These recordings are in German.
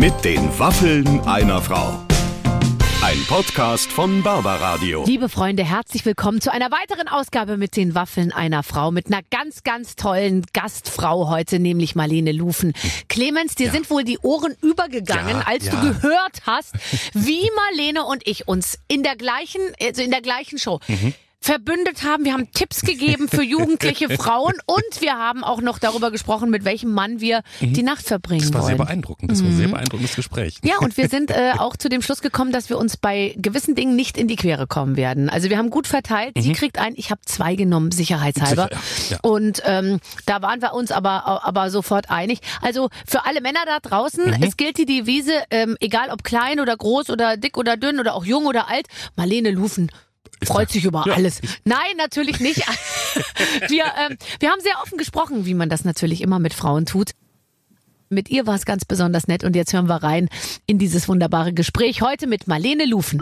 Mit den Waffeln einer Frau. Ein Podcast von Barbaradio. Liebe Freunde, herzlich willkommen zu einer weiteren Ausgabe mit den Waffeln einer Frau. Mit einer ganz, ganz tollen Gastfrau heute, nämlich Marlene Lufen. Clemens, dir sind wohl die Ohren übergegangen, Ja, als ja. du gehört hast, wie Marlene und ich uns in der gleichen, also in der gleichen Show Mhm. Verbündet haben. Wir haben Tipps gegeben für jugendliche Frauen und wir haben auch noch darüber gesprochen, mit welchem Mann wir die Nacht verbringen Mhm. Das war sehr wollen. beeindruckend. Das war ein sehr beeindruckendes Gespräch. Ja, und wir sind äh, auch zu dem Schluss gekommen, dass wir uns bei gewissen Dingen nicht in die Quere kommen werden. Also wir haben gut verteilt. Sie kriegt ein, ich habe zwei genommen, sicherheitshalber. Sicher, ja. Und ähm, da waren wir uns aber, aber sofort einig. Also für alle Männer da draußen, es gilt die Devise, ähm, egal ob klein oder groß oder dick oder dünn oder auch jung oder alt, Marlene Lufen freut sich über Ja. alles. Nein, natürlich nicht. wir, ähm, wir haben sehr offen gesprochen, wie man das natürlich immer mit Frauen tut. Mit ihr war es ganz besonders nett und jetzt hören wir rein in dieses wunderbare Gespräch heute mit Marlene Lufen.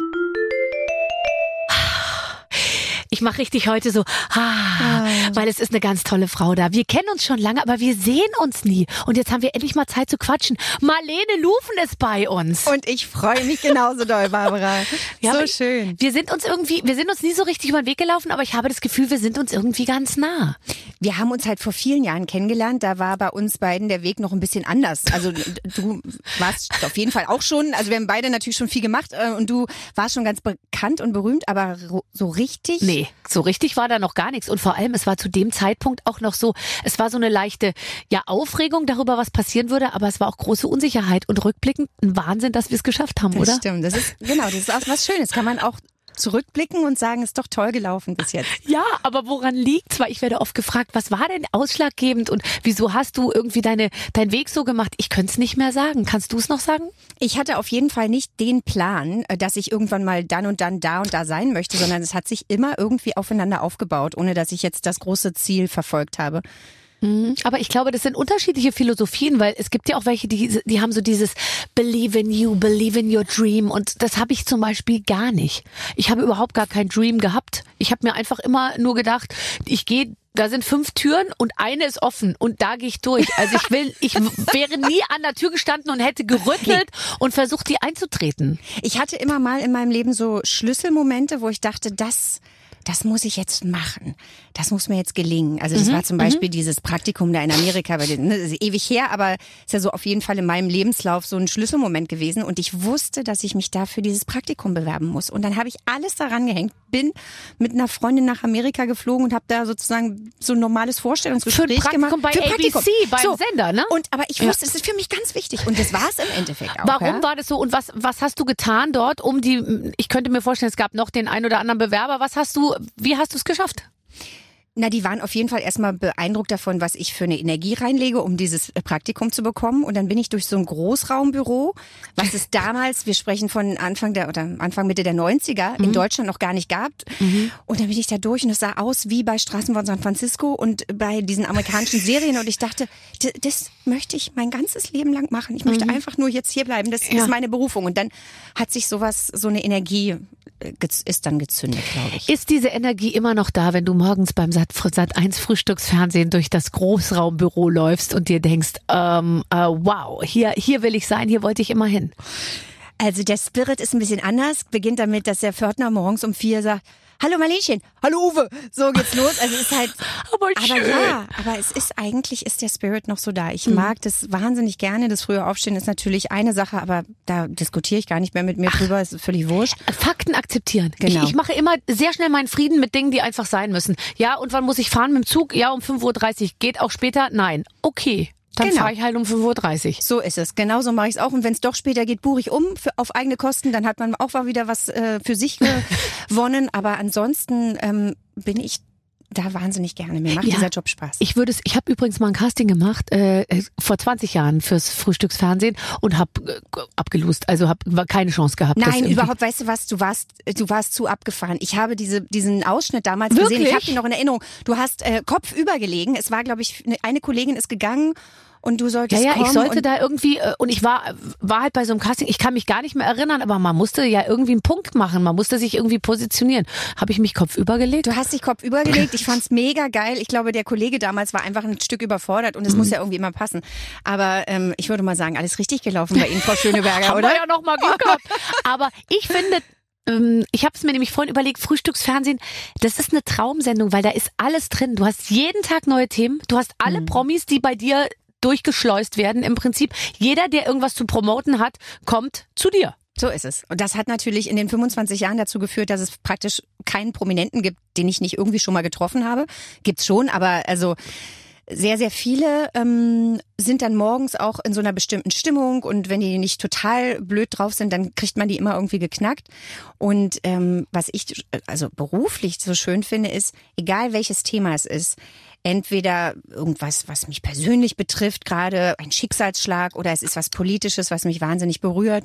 Ich mache richtig heute so, ah, weil es ist eine ganz tolle Frau da. Wir kennen uns schon lange, aber wir sehen uns nie. Und jetzt haben wir endlich mal Zeit zu quatschen. Marlene Lufen ist bei uns. Und ich freue mich genauso doll, Barbara. Ja, so schön. Wir sind uns irgendwie, wir sind uns nie so richtig über den Weg gelaufen, aber ich habe das Gefühl, wir sind uns irgendwie ganz nah. Wir haben uns halt vor vielen Jahren kennengelernt. Da war bei uns beiden der Weg noch ein bisschen anders. Also du warst auf jeden Fall auch schon, also wir haben beide natürlich schon viel gemacht äh, und du warst schon ganz bekannt und berühmt, aber so richtig. Nee, so richtig war da noch gar nichts. Und vor allem, es war zu dem Zeitpunkt auch noch so, es war so eine leichte, ja, Aufregung darüber, was passieren würde, aber es war auch große Unsicherheit und rückblickend ein Wahnsinn, dass wir es geschafft haben, Das oder? stimmt. Das ist, genau, das ist auch was Schönes. Kann man auch zurückblicken und sagen, ist doch toll gelaufen bis jetzt. Ja, aber woran liegt's? Weil ich werde oft gefragt, was war denn ausschlaggebend und wieso hast du irgendwie deine, deinen Weg so gemacht? Ich könnte es nicht mehr sagen. Kannst du es noch sagen? Ich hatte auf jeden Fall nicht den Plan, äh, dass ich irgendwann mal dann und dann da und da sein möchte, sondern es hat sich immer irgendwie aufeinander aufgebaut, ohne dass ich jetzt das große Ziel verfolgt habe. Aber ich glaube, das sind unterschiedliche Philosophien, weil es gibt ja auch welche, die, die haben so dieses Believe in you, believe in your dream. Und das habe ich zum Beispiel gar nicht. Ich habe überhaupt gar kein Dream gehabt. Ich habe mir einfach immer nur gedacht, ich gehe da sind fünf Türen und eine ist offen und da gehe ich durch. Also ich will, ich wäre nie an der Tür gestanden und hätte gerüttelt und versucht, die einzutreten. Ich hatte immer mal in meinem Leben so Schlüsselmomente, wo ich dachte, das, das muss ich jetzt machen. Das muss mir jetzt gelingen. Also das war zum Beispiel dieses Praktikum da in Amerika, bei den, ne, das ist ewig her, aber ist ja so auf jeden Fall in meinem Lebenslauf so ein Schlüsselmoment gewesen. Und ich wusste, dass ich mich da für dieses Praktikum bewerben muss. Und dann habe ich alles daran gehängt, bin mit einer Freundin nach Amerika geflogen und habe da sozusagen so ein normales Vorstellungsgespräch Für gemacht. bei Für Praktikum. ABC, beim Sender, ne? Und aber ich wusste, es ist für mich ganz wichtig. Und das war es im Endeffekt auch. Warum ja? war das so und was, was hast du getan dort, um die, ich könnte mir vorstellen, es gab noch den ein oder anderen Bewerber. Was hast du, wie hast du es geschafft? Na, die waren auf jeden Fall erstmal beeindruckt davon, was ich für eine Energie reinlege, um dieses äh, Praktikum zu bekommen. Und dann bin ich durch so ein Großraumbüro, was es damals, wir sprechen von Anfang der oder Anfang Mitte der 90er, in Deutschland noch gar nicht gab. Und dann bin ich da durch und es sah aus wie bei Straßen von San Francisco und bei diesen amerikanischen Serien. Und ich dachte, das möchte ich mein ganzes Leben lang machen. Ich möchte einfach nur jetzt hier bleiben. Das Ja. ist meine Berufung. Und dann hat sich sowas, so eine Energie äh, ist dann gezündet, glaube ich. Ist diese Energie immer noch da, wenn du morgens beim Sat, Sat 1 Frühstücksfernsehen durch das Großraumbüro läufst und dir denkst, ähm, äh, wow, hier, hier will ich sein, hier wollte ich immer hin. Also der Spirit ist ein bisschen anders. Beginnt damit, dass der Pförtner morgens um vier sagt, Hallo Marlenchen, hallo Uwe. So geht's los. Also es ist halt, Aber aber schön. ja, aber es ist eigentlich ist der Spirit noch so da. Ich mag das wahnsinnig gerne. Das frühe Aufstehen ist natürlich eine Sache, aber da diskutiere ich gar nicht mehr mit mir drüber. Es ist völlig wurscht. Fakten akzeptieren. Genau. Ich, ich mache immer sehr schnell meinen Frieden mit Dingen, die einfach sein müssen. Ja, und wann muss ich fahren mit dem Zug? Ja, um 5.30 Uhr. Geht auch später? Nein. Okay. Dann Genau. fahre ich halt um 5.30 Uhr. So ist es. Genauso mache ich es auch. Und wenn es doch später geht, buche ich um für, auf eigene Kosten. Dann hat man auch mal wieder was äh, für sich gewonnen. Aber ansonsten ähm, bin ich da wahnsinnig gerne. Mir macht Ja. dieser Job Spaß. Ich würde es, ich habe übrigens mal ein Casting gemacht äh, äh, vor 20 Jahren fürs Frühstücksfernsehen und habe äh, abgelust, also habe keine Chance gehabt. Nein, überhaupt, weißt du was, du warst, du warst zu abgefahren. Ich habe diese, diesen Ausschnitt damals Wirklich? gesehen, ich habe ihn noch in Erinnerung. Du hast äh, Kopf übergelegen. Es war, glaube ich, eine, eine Kollegin ist gegangen und du solltest Ja, ja, ich sollte da irgendwie, äh, und ich war, war halt bei so einem Casting, ich kann mich gar nicht mehr erinnern, aber man musste ja irgendwie einen Punkt machen, man musste sich irgendwie positionieren. Habe ich mich kopfüber gelegt? Du hast dich Kopf übergelegt. Ich fand's mega geil. Ich glaube, der Kollege damals war einfach ein Stück überfordert und es Mhm. muss ja irgendwie immer passen. Aber ähm, ich würde mal sagen, alles richtig gelaufen bei Ihnen, Frau Schöneberger, Haben oder? wir ja noch mal Glück gehabt. Aber ich finde, ähm, ich habe es mir nämlich vorhin überlegt, Frühstücksfernsehen, das ist eine Traumsendung, weil da ist alles drin. Du hast jeden Tag neue Themen, du hast alle Promis, die bei dir durchgeschleust werden. Im Prinzip jeder, der irgendwas zu promoten hat, kommt zu dir. So ist es. Und das hat natürlich in den 25 Jahren dazu geführt, dass es praktisch keinen Prominenten gibt, den ich nicht irgendwie schon mal getroffen habe. Gibt's schon, aber also sehr, sehr viele ähm, sind dann morgens auch in so einer bestimmten Stimmung und wenn die nicht total blöd drauf sind, dann kriegt man die immer irgendwie geknackt. Und ähm, was ich also beruflich so schön finde, ist, egal welches Thema es ist, entweder irgendwas, was mich persönlich betrifft, gerade ein Schicksalsschlag oder es ist was Politisches, was mich wahnsinnig berührt.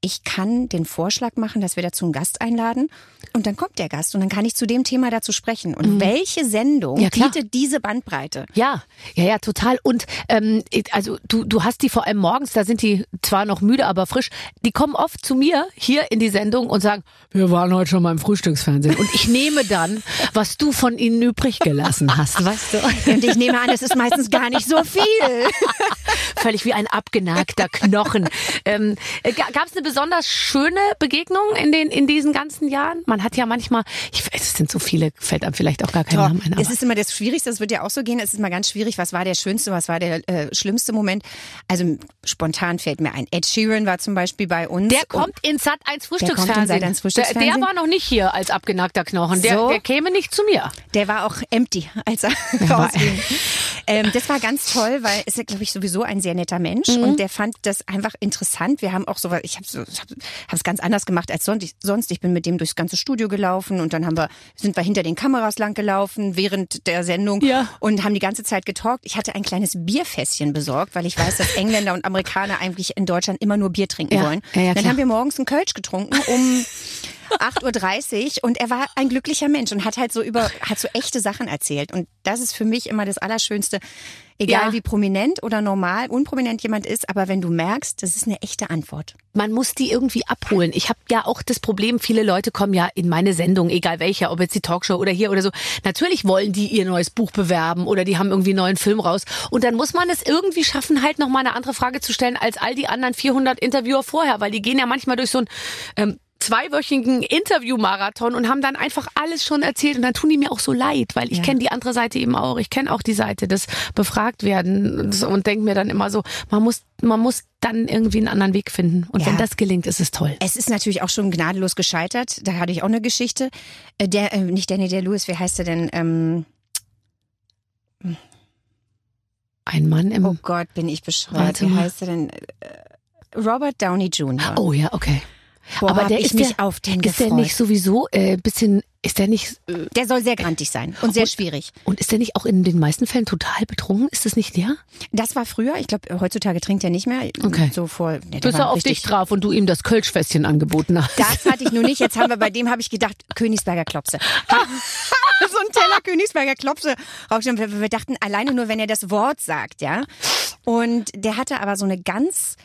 Ich kann den Vorschlag machen, dass wir dazu einen Gast einladen und dann kommt der Gast und dann kann ich zu dem Thema dazu sprechen. Und welche Sendung Ja, bietet diese Bandbreite? Ja, ja, ja, total. Und ähm, also du, du hast die vor allem morgens, da sind die zwar noch müde, aber frisch. Die kommen oft zu mir hier in die Sendung und sagen, wir waren heute schon mal im Frühstücksfernsehen. Und ich nehme dann, was du von ihnen übrig gelassen hast, weißt du? Und ich nehme an, es ist meistens gar nicht so viel. Völlig wie ein abgenagter Knochen. ähm, Gab es eine besonders schöne Begegnung in den in diesen ganzen Jahren? Man hat ja manchmal, ich, es sind so viele, fällt einem vielleicht auch gar kein Name ein. es ist immer das Schwierigste, das wird ja auch so gehen, es ist immer ganz schwierig, was war der schönste, was war der äh, schlimmste Moment. Also spontan fällt mir ein, Ed Sheeran war zum Beispiel bei uns. Der kommt ins Sat 1 Frühstücksfernsehen. kommt in Sat.1 Der, Frühstücksfernsehen. der war noch nicht hier als abgenagter Knochen. Der, So. der käme nicht zu mir. Der war auch empty, als er rausging. Ähm, das war ganz toll, weil ist ja, glaube ich, sowieso ein sehr netter Mensch Mhm. und der fand das einfach interessant. Wir haben auch so, ich habe ich hab, hab's ganz anders gemacht als sonst. Ich, bin mit dem durchs ganze Studio gelaufen und dann haben wir, sind wir hinter den Kameras lang gelaufen während der Sendung Ja. und haben die ganze Zeit getalkt. Ich hatte ein kleines Bierfässchen besorgt, weil ich weiß, dass Engländer und Amerikaner eigentlich in Deutschland immer nur Bier trinken Ja. wollen. Ja, dann haben wir morgens einen Kölsch getrunken um 8.30 Uhr und er war ein glücklicher Mensch und hat halt so über, hat so echte Sachen erzählt. Und das ist für mich immer das Allerschönste. Egal Ja. wie prominent oder normal, unprominent jemand ist, aber wenn du merkst, das ist eine echte Antwort. Man muss die irgendwie abholen. Ich habe ja auch das Problem, viele Leute kommen ja in meine Sendung, egal welcher, ob jetzt die Talkshow oder hier oder so. Natürlich wollen die ihr neues Buch bewerben oder die haben irgendwie einen neuen Film raus. Und dann muss man es irgendwie schaffen, halt noch mal eine andere Frage zu stellen als all die anderen 400 Interviewer vorher, weil die gehen ja manchmal durch so ein ähm, zweiwöchigen Interviewmarathon und haben dann einfach alles schon erzählt und dann tun die mir auch so leid, weil ich Ja. kenne die andere Seite eben auch. Ich kenne auch die Seite des befragt werden und, denke mir dann immer so, man muss man muss dann irgendwie einen anderen Weg finden und Ja. wenn das gelingt, ist es toll. Es ist natürlich auch schon gnadenlos gescheitert. Da hatte ich auch eine Geschichte. Äh, Der, äh, nicht Danny der Lewis, wie heißt er denn? Ähm, Ein Mann im oh Gott, bin ich bescheuert. Wie heißt er denn? Äh, Robert Downey Jr. Oh ja, okay. Boah, aber der ich ist mich der, auf den ist der gefreut. nicht sowieso äh, bisschen ist der nicht äh, Der soll sehr grantig sein und sehr schwierig. und ist der nicht auch in den meisten Fällen total betrunken? Ist das nicht der? Das war früher. Ich glaube, heutzutage trinkt er nicht mehr. Okay. So vor. Ne, der Bis er auf dich traf und du ihm das Kölschfässchen angeboten hast. Das hatte ich nur nicht. Jetzt haben wir bei dem habe ich gedacht Königsberger Klopse. so ein Teller Königsberger Klopse. wir dachten alleine nur, wenn er das Wort sagt, ja. Und der hatte aber so eine ganz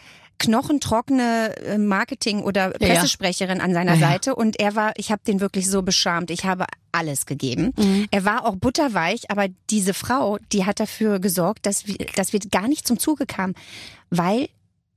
knochentrockene äh, Marketing- oder Ja, ja. Pressesprecherin an seiner Ja, ja. Seite und er war, ich habe den wirklich so beschämt. Ich habe alles gegeben. Mhm. Er war auch butterweich, aber diese Frau, die hat dafür gesorgt, dass wir, dass wir gar nicht zum Zuge kamen, weil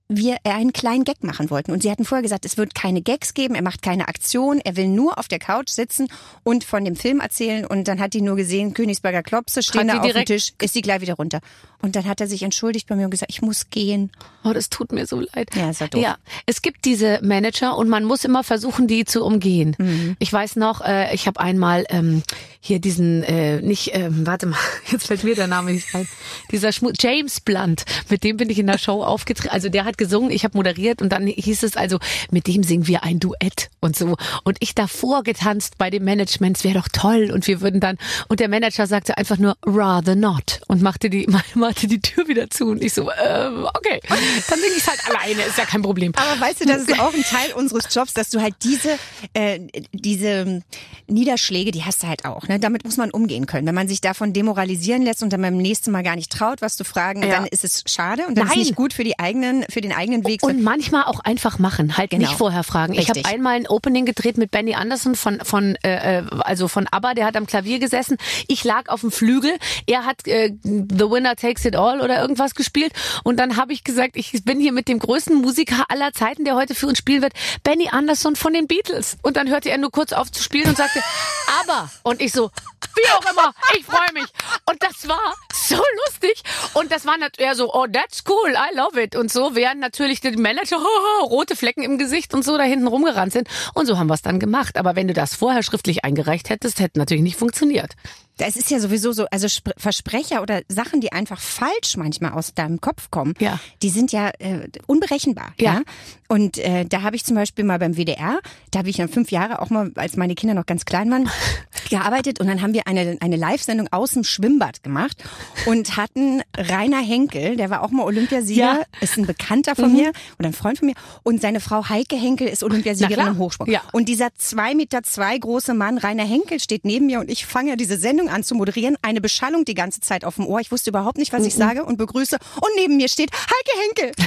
wir einen kleinen Gag machen wollten. Und sie hatten vorher gesagt, es wird keine Gags geben, er macht keine Aktion, er will nur auf der Couch sitzen und von dem Film erzählen. Und dann hat die nur gesehen, Königsberger Klopse stehen da auf dem Tisch, ist die gleich wieder runter. Und dann hat er sich entschuldigt bei mir und gesagt, ich muss gehen. Oh, das tut mir so leid. Ja, ist ja doof. Ja, es gibt diese Manager und man muss immer versuchen, die zu umgehen. Mhm. Ich weiß noch, äh, ich habe einmal ähm, hier diesen, äh, nicht, ähm, warte mal, jetzt fällt mir der Name nicht ein, dieser Schmu James Blunt, mit dem bin ich in der Show aufgetreten. Also der hat hat gesungen, ich habe moderiert und dann hieß es also, mit dem singen wir ein Duett und so. Und ich davor getanzt bei dem Management, es wäre doch toll und wir würden dann, und der Manager sagte einfach nur, rather not und machte die, machte die Tür wieder zu und ich so, äh, okay, dann singe ich halt alleine, ist ja kein Problem. Aber weißt du, das ist auch ein Teil unseres Jobs, dass du halt diese, äh, diese Niederschläge, die hast du halt auch. Ne? Damit muss man umgehen können. Wenn man sich davon demoralisieren lässt und dann beim nächsten Mal gar nicht traut, was zu fragen, Ja. dann ist es schade und dann ist Nein. nicht gut für die eigenen, für den eigenen Weg. Und manchmal auch einfach machen, halt Genau. nicht vorher fragen. Ich habe Richtig. einmal ein Opening gedreht mit Benny Anderson von von äh, äh, also von ABBA, der hat am Klavier gesessen. Ich lag auf dem Flügel, er hat äh, The Winner Takes It All oder irgendwas gespielt und dann habe ich gesagt, ich bin hier mit dem größten Musiker aller Zeiten, der heute für uns spielen wird, Benny Anderson von den Beatles. Und dann hörte er nur kurz auf zu spielen und sagte, ABBA. Und ich so, wie auch immer, ich freue mich. Und das war so lustig. Und das war natürlich so, oh, that's cool, I love it. Und so, während natürlich die Manager rote Flecken im Gesicht und so da hinten rumgerannt sind. Und so haben wir es dann gemacht. Aber wenn du das vorher schriftlich eingereicht hättest, hätte natürlich nicht funktioniert. Es ist ja sowieso so, also Spr- Versprecher oder Sachen, die einfach falsch manchmal aus deinem Kopf kommen, Ja. die sind ja äh, unberechenbar. Ja. Ja. Und äh, da habe ich zum Beispiel mal beim WDR, da habe ich dann fünf Jahre auch mal, als meine Kinder noch ganz klein waren, gearbeitet und dann haben wir eine, eine Live-Sendung aus dem Schwimmbad gemacht und hatten Rainer Henkel, der war auch mal Olympiasieger, Ja. Mhm. ist ein Bekannter von mir oder ein Freund von mir und seine Frau Heike Henkel ist Olympiasiegerin im Hochsprung. Ja. Und dieser zwei Meter zwei große Mann, Rainer Henkel, steht neben mir und ich fange diese Sendung an zu moderieren. Eine Beschallung die ganze Zeit auf dem Ohr. Ich wusste überhaupt nicht, was ich sage und begrüße. Und neben mir steht Heike Henkel.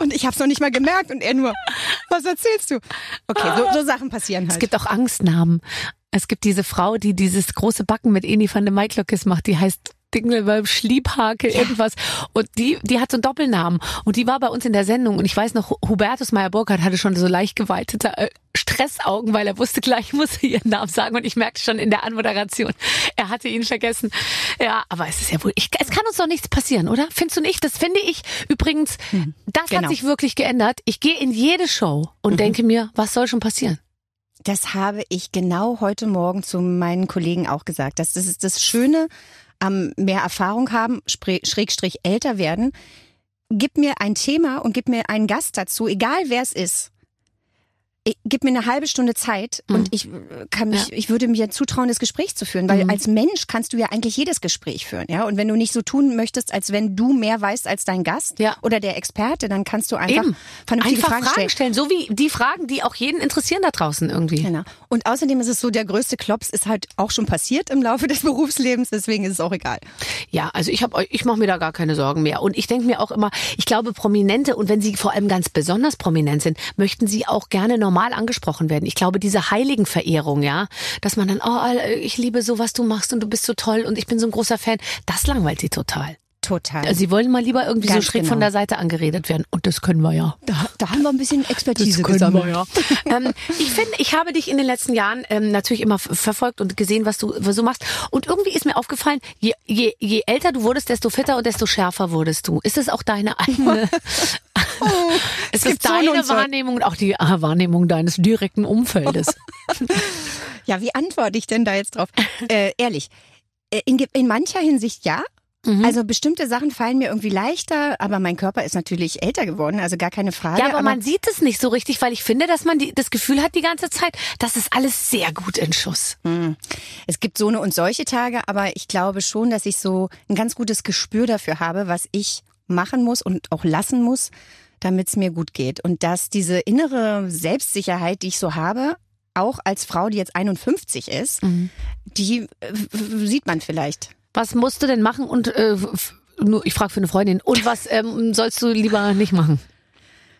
Und ich habe es noch nicht mal gemerkt und er nur, was erzählst du? Okay, so, so Sachen passieren Es halt. gibt auch Angstnamen. Es gibt diese Frau, die dieses große Backen mit Eni van de Maiklöckes macht, die heißt Dingelwölb, Schliebhake, irgendwas. Und die, die hat so einen Doppelnamen. Und die war bei uns in der Sendung. Und ich weiß noch, Hubertus Meyer-Burkhardt hatte schon so leicht geweitete äh, Stressaugen, weil er wusste gleich, muss er ihren Namen sagen. Und ich merkte schon in der Anmoderation, er hatte ihn vergessen. Ja, aber es ist ja wohl, ich, es kann uns doch nichts passieren, oder? Findest du nicht? Das finde ich übrigens, das genau. hat sich wirklich geändert. Ich gehe in jede Show und denke mir, was soll schon passieren? Das habe ich genau heute Morgen zu meinen Kollegen auch gesagt. Das, das ist das Schöne am mehr Erfahrung haben, Schrägstrich älter werden. Gib mir ein Thema und gib mir einen Gast dazu, egal wer es ist. Ich, gib mir eine halbe Stunde Zeit Mhm. und ich äh, kann mich, Ja. ich würde mir zutrauen, das Gespräch zu führen, weil Mhm. als Mensch kannst du ja eigentlich jedes Gespräch führen, ja. Und wenn du nicht so tun möchtest, als wenn du mehr weißt als dein Gast Ja. oder der Experte, dann kannst du einfach Eben. vernünftige Einfach Fragen, Fragen, stellen. stellen. so wie die Fragen, die auch jeden interessieren da draußen irgendwie. Genau. Und außerdem ist es so, der größte Klops ist halt auch schon passiert im Laufe des Berufslebens, deswegen ist es auch egal. Ja, also ich habe ich mache mir da gar keine Sorgen mehr und ich denke mir auch immer, ich glaube Prominente und wenn sie vor allem ganz besonders prominent sind, möchten sie auch gerne normal angesprochen werden. Ich glaube diese Heiligenverehrung, ja, dass man dann oh, ich liebe so was du machst und du bist so toll und ich bin so ein großer Fan, das langweilt sie total. Total. Also sie wollen mal lieber irgendwie Ganz so schräg genau. von der Seite angeredet werden und das können wir ja. da, da haben wir ein bisschen Expertise können gesammelt. wir ja. ähm, ich finde, ich habe dich in den letzten Jahren ähm, natürlich immer verfolgt und gesehen, was du, du machst. Und irgendwie ist mir aufgefallen, je, je, je älter du wurdest, desto fitter und desto schärfer wurdest du. Ist es auch deine eigene? ist es gibt so deine so. Wahrnehmung und auch die ah, Wahrnehmung deines direkten Umfeldes? Ja, wie antworte ich denn da jetzt drauf? äh, ehrlich, äh, in, in mancher Hinsicht ja. Mhm. Also bestimmte Sachen fallen mir irgendwie leichter, aber mein Körper ist natürlich älter geworden, also gar keine Frage. Ja, aber man sieht es nicht so richtig, weil ich finde, dass man die, das Gefühl hat die ganze Zeit, das ist alles sehr gut in Schuss. Es gibt so eine und solche Tage, aber ich glaube schon, dass ich so ein ganz gutes Gespür dafür habe, was ich machen muss und auch lassen muss, damit es mir gut geht. Und dass diese innere Selbstsicherheit, die ich so habe, auch als Frau, die jetzt 51 ist, die äh, sieht man vielleicht. Was musst du denn machen und äh, nur ich frage für eine Freundin. Und was ähm, sollst du lieber nicht machen?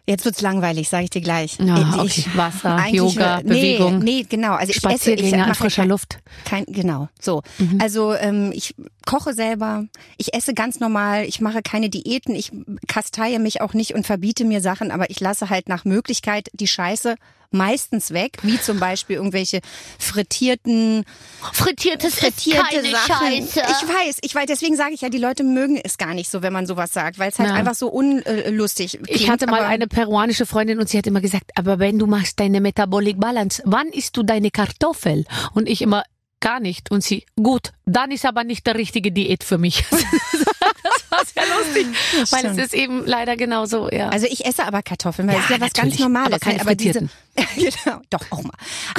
Jetzt wird's langweilig, sage ich dir gleich. Ja, Äh, okay. Wasser, eigentlich, Yoga, äh, nee, Bewegung. Nee, genau. Also ich esse, ich Spaziergänge an frischer kein, Luft. Kein, genau, so. Mhm. Also ähm, ich koche selber, ich esse ganz normal, ich mache keine Diäten, ich kasteie mich auch nicht und verbiete mir Sachen, aber ich lasse halt nach Möglichkeit die Scheiße meistens weg, wie zum Beispiel irgendwelche frittierten, Frittiertes frittierte Sachen. Ich weiß, ich weiß, deswegen sage ich ja, die Leute mögen es gar nicht so, wenn man sowas sagt, weil es halt Ja. einfach so unlustig klingt. Ich hatte mal eine peruanische Freundin und sie hat immer gesagt, aber wenn du machst deine Metabolic Balance, wann isst du deine Kartoffel? Und ich immer, gar nicht. Und sie, gut, dann ist aber nicht der richtige Diät für mich. das war ja lustig, weil es ist eben leider genauso, ja. Also ich esse aber Kartoffeln, weil Ja, das ist ja was ganz Normales. aber keine ne? aber diese, genau, doch auch mal.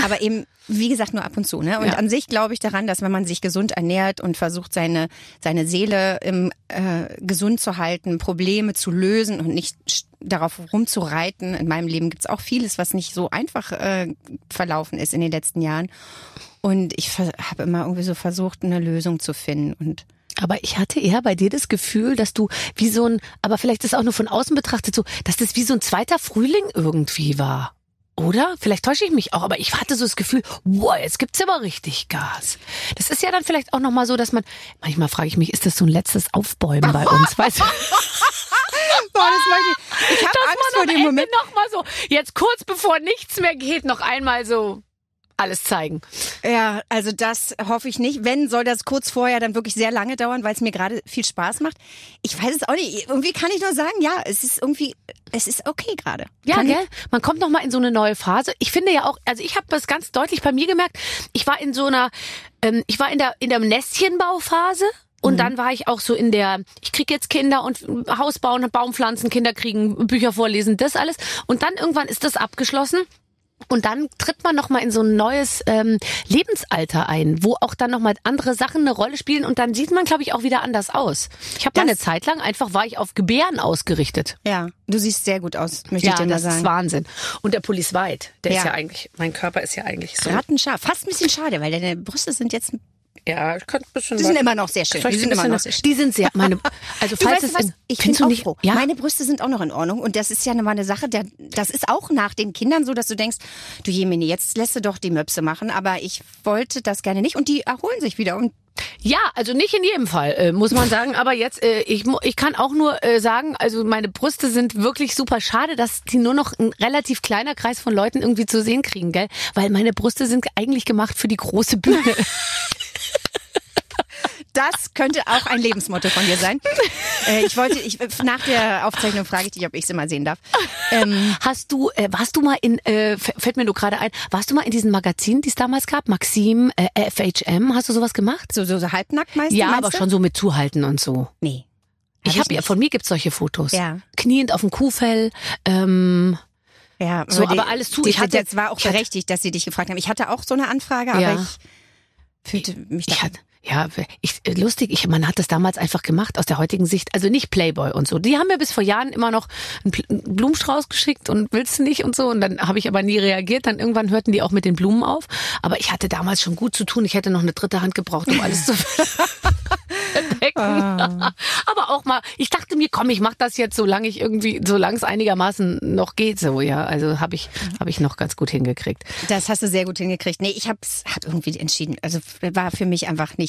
Aber eben, wie gesagt, nur ab und zu. Ne? Und Ja. an sich glaube ich daran, dass wenn man sich gesund ernährt und versucht, seine, seine Seele im, äh, gesund zu halten, Probleme zu lösen und nicht darauf rumzureiten. In meinem Leben gibt's auch vieles, was nicht so einfach äh, verlaufen ist in den letzten Jahren. Und ich habe immer irgendwie so versucht, eine Lösung zu finden. Und Aber ich hatte eher bei dir das Gefühl, dass du wie so ein, aber vielleicht ist auch nur von außen betrachtet so, dass das wie so ein zweiter Frühling irgendwie war. Oder? Vielleicht täusche ich mich auch, aber ich hatte so das Gefühl, wow, jetzt gibt's aber richtig Gas. Das ist ja dann vielleicht auch nochmal so, dass man, manchmal frage ich mich, ist das so ein letztes Aufbäumen bei uns, weißt du? Boah, das möchte ich. Ich habe Angst vor dem Ende Moment. noch mal so, jetzt kurz bevor nichts mehr geht, noch einmal so alles zeigen. Ja, also das hoffe ich nicht. Wenn, soll das kurz vorher dann wirklich sehr lange dauern, weil es mir gerade viel Spaß macht. Ich weiß es auch nicht. Irgendwie kann ich nur sagen, ja, es ist irgendwie, es ist okay gerade. Ja, Kann gell? Man kommt noch mal in so eine neue Phase. Ich finde ja auch, also ich habe das ganz deutlich bei mir gemerkt. Ich war in so einer, ähm, ich war in der in der Nestchenbauphase. Und dann war ich auch so in der, ich krieg jetzt Kinder und Haus bauen, Baumpflanzen, Kinder kriegen, Bücher vorlesen, das alles. Und dann irgendwann ist das abgeschlossen. Und dann tritt man noch mal in so ein neues ähm, Lebensalter ein, wo auch dann noch mal andere Sachen eine Rolle spielen und dann sieht man, glaube ich, auch wieder anders aus. Ich habe mal eine Zeit lang einfach war ich auf Gebären ausgerichtet. Ja, du siehst sehr gut aus, möchte Ja, ich dir mal das ist sagen. Wahnsinn. Und der Pulli ist weit. Der Ja. ist ja eigentlich, mein Körper ist ja eigentlich so. Rattenscharf. Fast ein bisschen schade, weil deine Brüste sind jetzt, die Ja, ich könnte ein bisschen. sind immer noch sehr schön. Die sind immer noch sehr schön. Die sind sehr, meine, also Du falls weißt es was? in, Ich bin auch nicht, froh. ja, Meine Brüste sind auch noch in Ordnung und das ist ja mal eine Sache, der, das ist auch nach den Kindern so, dass du denkst, du Jemini, jetzt lässt du doch die Möpse machen, aber ich wollte das gerne nicht und die erholen sich wieder und ja, also nicht in jedem Fall, äh, muss man sagen. Aber jetzt, äh, ich, ich kann auch nur äh, sagen, also meine Brüste sind wirklich super schade, dass die nur noch ein relativ kleiner Kreis von Leuten irgendwie zu sehen kriegen, gell? Weil meine Brüste sind eigentlich gemacht für die große Bühne. Das könnte auch ein Lebensmotto von dir sein. Äh, ich wollte, ich, nach der Aufzeichnung frage ich dich, ob ich es immer sehen darf. Ähm, Hast du, äh, warst du mal in, äh, fällt mir nur gerade ein, warst du mal in diesen Magazinen, die es damals gab? Maxim, äh, FHM, hast du sowas gemacht? so, so, so halbnackt meist Ja, aber du? schon so mit Zuhalten und so. Nee. Ich Hab habe ja, von mir gibt's solche Fotos. Ja. Kniend auf dem Kuhfell. Ähm, Ja, So, die- aber alles zu. Die, Ich hatte- das war auch ich berechtigt, dass sie dich gefragt haben. Ich hatte auch so eine Anfrage, aber Ja. ich fühlte mich da. ich hatte, ja, ich, äh, lustig, ich, man hat das damals einfach gemacht aus der heutigen Sicht. Also nicht Playboy und so. Die haben mir bis vor Jahren immer noch einen Blumenstrauß geschickt und willst du nicht und so. Und dann habe ich aber nie reagiert. Dann irgendwann hörten die auch mit den Blumen auf. Aber ich hatte damals schon gut zu tun. Ich hätte noch eine dritte Hand gebraucht, um alles zu verdecken. Ah. Aber auch mal, ich dachte mir, komm, ich mach das jetzt, solange ich irgendwie, solange es einigermaßen noch geht, so, ja. Also habe ich, habe ich noch ganz gut hingekriegt. Das hast du sehr gut hingekriegt. Nee, ich hab's hab irgendwie entschieden. Also war für mich einfach nicht,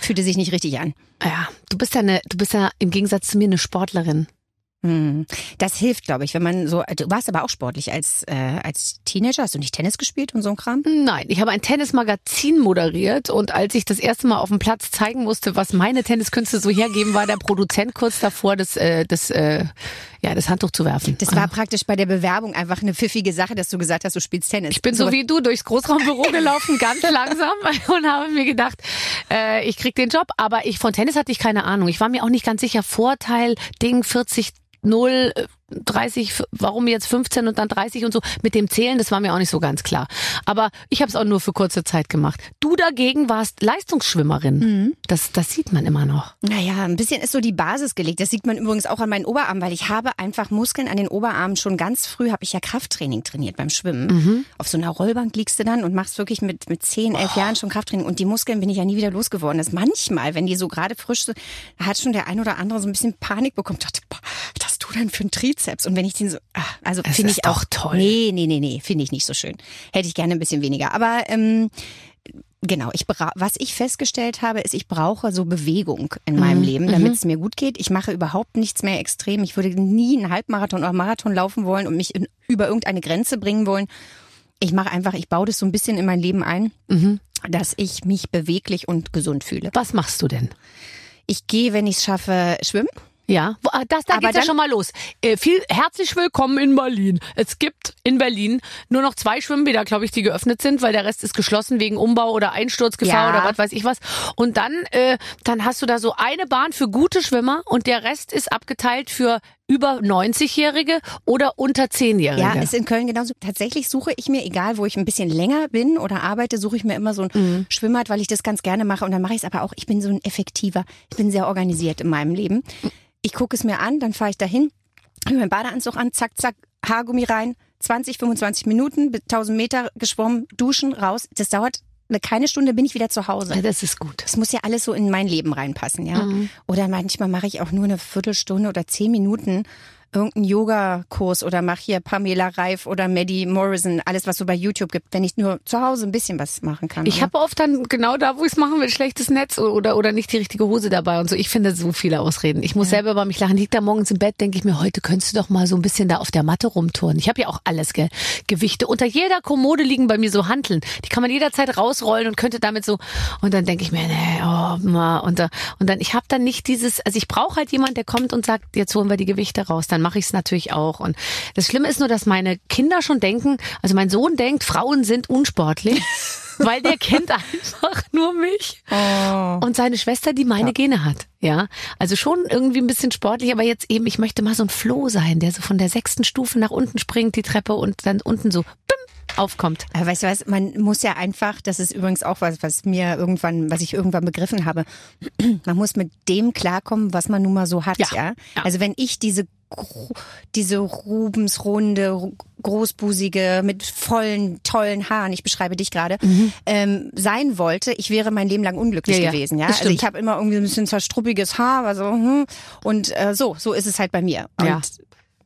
fühlte sich nicht richtig an. Ja, du bist ja eine, du bist ja im Gegensatz zu mir eine Sportlerin. Hm. Das hilft, glaube ich, wenn man so. Du warst aber auch sportlich als äh, als Teenager. Hast du nicht Tennis gespielt und so ein Kram? Nein, ich habe ein Tennismagazin moderiert und als ich das erste Mal auf dem Platz zeigen musste, was meine Tenniskünste so hergeben, war der Produzent kurz davor, das, äh, das, äh, ja, das Handtuch zu werfen. Das war praktisch bei der Bewerbung einfach eine pfiffige Sache, dass du gesagt hast, du spielst Tennis. Ich bin so wie du durchs Großraumbüro gelaufen, ganz langsam und habe mir gedacht, äh, ich krieg den Job. Aber ich von Tennis hatte ich keine Ahnung. Ich war mir auch nicht ganz sicher. Vorteil, Ding 40 0, äh, 30, f- warum jetzt 15 und dann 30 und so. Mit dem Zählen, das war mir auch nicht so ganz klar. Aber ich habe es auch nur für kurze Zeit gemacht. Du dagegen warst Leistungsschwimmerin. Das, das sieht man immer noch. Naja, ein bisschen ist so die Basis gelegt. Das sieht man übrigens auch an meinen Oberarmen, weil ich habe einfach Muskeln an den Oberarmen. Schon ganz früh habe ich ja Krafttraining trainiert beim Schwimmen. Auf so einer Rollbank liegst du dann und machst wirklich mit, mit 10, 11 Jahren schon Krafttraining. Und die Muskeln bin ich ja nie wieder losgeworden. Das manchmal, wenn die so gerade frisch sind, hat schon der ein oder andere so ein bisschen Panik bekommen. Dachte, boah, was hast du denn für einen Trizeps? Und wenn ich den so, ah, also finde ich auch doch toll. Nee, nee, nee, nee, finde ich nicht so schön. Hätte ich gerne ein bisschen weniger. Aber ähm, Genau, ich was ich festgestellt habe, ist, ich brauche so Bewegung in Mhm, meinem Leben, damit es mir gut geht. Ich mache überhaupt nichts mehr extrem. Ich würde nie einen Halbmarathon oder Marathon laufen wollen und mich in, über irgendeine Grenze bringen wollen. Ich mache einfach, ich baue das so ein bisschen in mein Leben ein, Mhm. dass ich mich beweglich und gesund fühle. Was machst du denn? Ich gehe, wenn ich es schaffe, schwimmen. Ja, ah, das, da geht's ja schon mal los. Äh, viel herzlich willkommen in Berlin. Es gibt in Berlin nur noch zwei Schwimmbäder, glaube ich, die geöffnet sind, weil der Rest ist geschlossen wegen Umbau oder Einsturzgefahr Ja. oder was weiß ich was. Und dann, äh, dann hast du da so eine Bahn für gute Schwimmer und der Rest ist abgeteilt für über 90-Jährige oder unter 10-Jährige. Ja, ist in Köln genauso. Tatsächlich suche ich mir, egal wo ich ein bisschen länger bin oder arbeite, suche ich mir immer so ein Mhm. Schwimmbad, weil ich das ganz gerne mache. Und dann mache ich es aber auch, ich bin so ein effektiver, ich bin sehr organisiert in meinem Leben. Ich gucke es mir an, dann fahre ich dahin, habe meinen Badeanzug an, zack, zack, Haargummi rein, 20, 25 Minuten, 1000 Meter geschwommen, duschen, raus. Das dauert keine Stunde, bin ich wieder zu Hause. Ja, das ist gut. Es muss ja alles so in mein Leben reinpassen, ja. Mhm. Oder manchmal mache ich auch nur eine Viertelstunde oder zehn Minuten irgendeinen Yoga-Kurs oder mache hier Pamela Reif oder Maddie Morrison, alles was so bei YouTube gibt, wenn ich nur zu Hause ein bisschen was machen kann. Ich oder? habe oft dann genau da, wo ich es machen will, schlechtes Netz oder oder nicht die richtige Hose dabei und so. Ich finde so viele Ausreden. Ich muss selber über mich lachen. Liegt da morgens im Bett, denke ich mir, heute könntest du doch mal so ein bisschen da auf der Matte rumturnen. Ich habe ja auch alles, gell? Gewichte. Unter jeder Kommode liegen bei mir so Hanteln. Die kann man jederzeit rausrollen und könnte damit so. Und dann denke ich mir, nee, oh, ma. Und, da, und dann, ich habe dann nicht dieses, also ich brauche halt jemand, der kommt und sagt, jetzt holen wir die Gewichte raus. Dann mache ich es natürlich auch. Und das Schlimme ist nur, dass meine Kinder schon denken, also mein Sohn denkt, Frauen sind unsportlich. weil der kennt einfach nur mich. Oh. Und seine Schwester, die meine Gene hat. Ja, also schon irgendwie ein bisschen sportlich, aber jetzt eben, ich möchte mal so ein Floh sein, der so von der sechsten Stufe nach unten springt, die Treppe und dann unten so bim, aufkommt. Aber weißt du was, man muss ja einfach, das ist übrigens auch was, was mir irgendwann, was ich irgendwann begriffen habe, man muss mit dem klarkommen, was man nun mal so hat, Ja, ja. ja. Also wenn ich diese diese Rubensrunde, ru- großbusige, mit vollen, tollen Haaren, ich beschreibe dich gerade, ähm, sein wollte, ich wäre mein Leben lang unglücklich Mhm. Ja, gewesen. Ja, also stimmt. ich habe immer irgendwie ein bisschen zerstruppiges Haar, also hm, und äh, so, so ist es halt bei mir. Und Ja.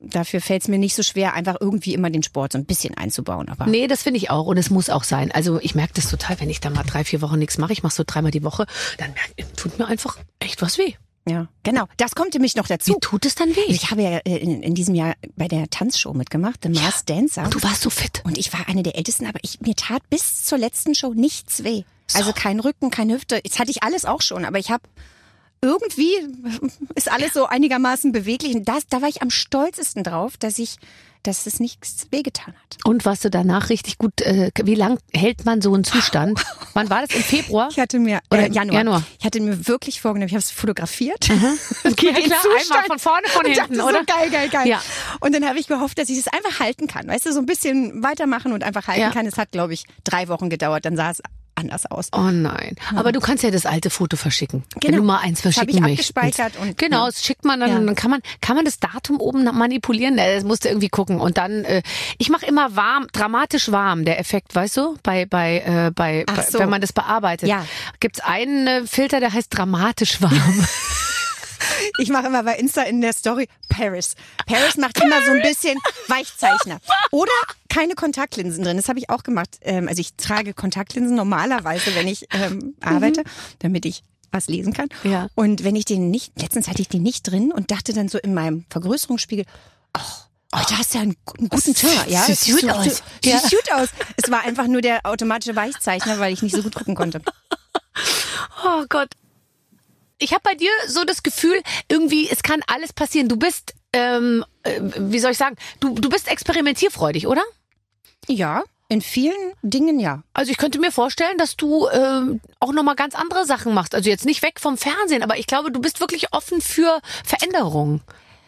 dafür fällt es mir nicht so schwer, einfach irgendwie immer den Sport so ein bisschen einzubauen. Aber Nee, das finde ich auch und es muss auch sein. Also ich merke das total, wenn ich da mal drei, vier Wochen nichts mache, ich mache so dreimal die Woche, dann merk, tut mir einfach echt was weh. Ja, genau. Das kommt nämlich noch Wie dazu. tut es dann weh? Ich habe ja äh, in, in diesem Jahr bei der Tanzshow mitgemacht, The Masked Dancer. Du warst so fit. Und ich war eine der ältesten, aber ich, mir tat bis zur letzten Show nichts weh. Also kein Rücken, keine Hüfte. Jetzt hatte ich alles auch schon, aber ich habe irgendwie ist alles so einigermaßen beweglich. Und das, da war ich am stolzesten drauf, dass ich, dass es nichts wehgetan hat. Und warst du danach richtig gut, äh, wie lang hält man so einen Zustand? Wann war das? Im Februar? Ich hatte mir Oder äh, Januar, Januar. Ich hatte mir wirklich vorgenommen, ich habe es fotografiert. Okay, Den klar, Zustand. einmal von vorne, von hinten, oder? So geil, geil, geil. Ja. Und dann habe ich gehofft, dass ich es einfach halten kann. Weißt du, so ein bisschen weitermachen und einfach halten Ja. kann. Es hat, glaube ich, drei Wochen gedauert. Dann sah es anders aus. Oh nein. Aber du kannst ja das alte Foto verschicken. Wenn Genau. du mal eins Das verschicken ich möchtest. abgespeichert und- genau, ja. das schickt man dann, Ja. dann kann man, kann man das Datum oben manipulieren. Das musst du irgendwie gucken. Und dann, äh, ich mache immer warm, dramatisch warm, der Effekt, weißt du? Bei, bei, äh, bei, bei so. wenn man das bearbeitet. Ja. Gibt's einen äh, Filter, der heißt dramatisch warm. Ich mache immer bei Insta in der Story Paris. Paris macht immer so ein bisschen Weichzeichner. Oder keine Kontaktlinsen drin. Das habe ich auch gemacht. Ähm, also ich trage Kontaktlinsen normalerweise, wenn ich ähm, arbeite, damit ich was lesen kann. Ja. Und wenn ich den nicht, letztens hatte ich den nicht drin und dachte dann so in meinem Vergrößerungsspiegel, oh, Heute hast du ja einen, einen guten Teint, ja? sieht gut aus. Sieht Ja. gut aus. Es war einfach nur der automatische Weichzeichner, weil ich nicht so gut gucken konnte. Oh Gott. Ich habe bei dir so das Gefühl, irgendwie, es kann alles passieren. Du bist, ähm, äh, wie soll ich sagen, du, du bist experimentierfreudig, oder? Ja, in vielen Dingen ja. Also ich könnte mir vorstellen, dass du ähm, auch noch mal ganz andere Sachen machst. Also jetzt nicht weg vom Fernsehen, aber ich glaube, du bist wirklich offen für Veränderungen.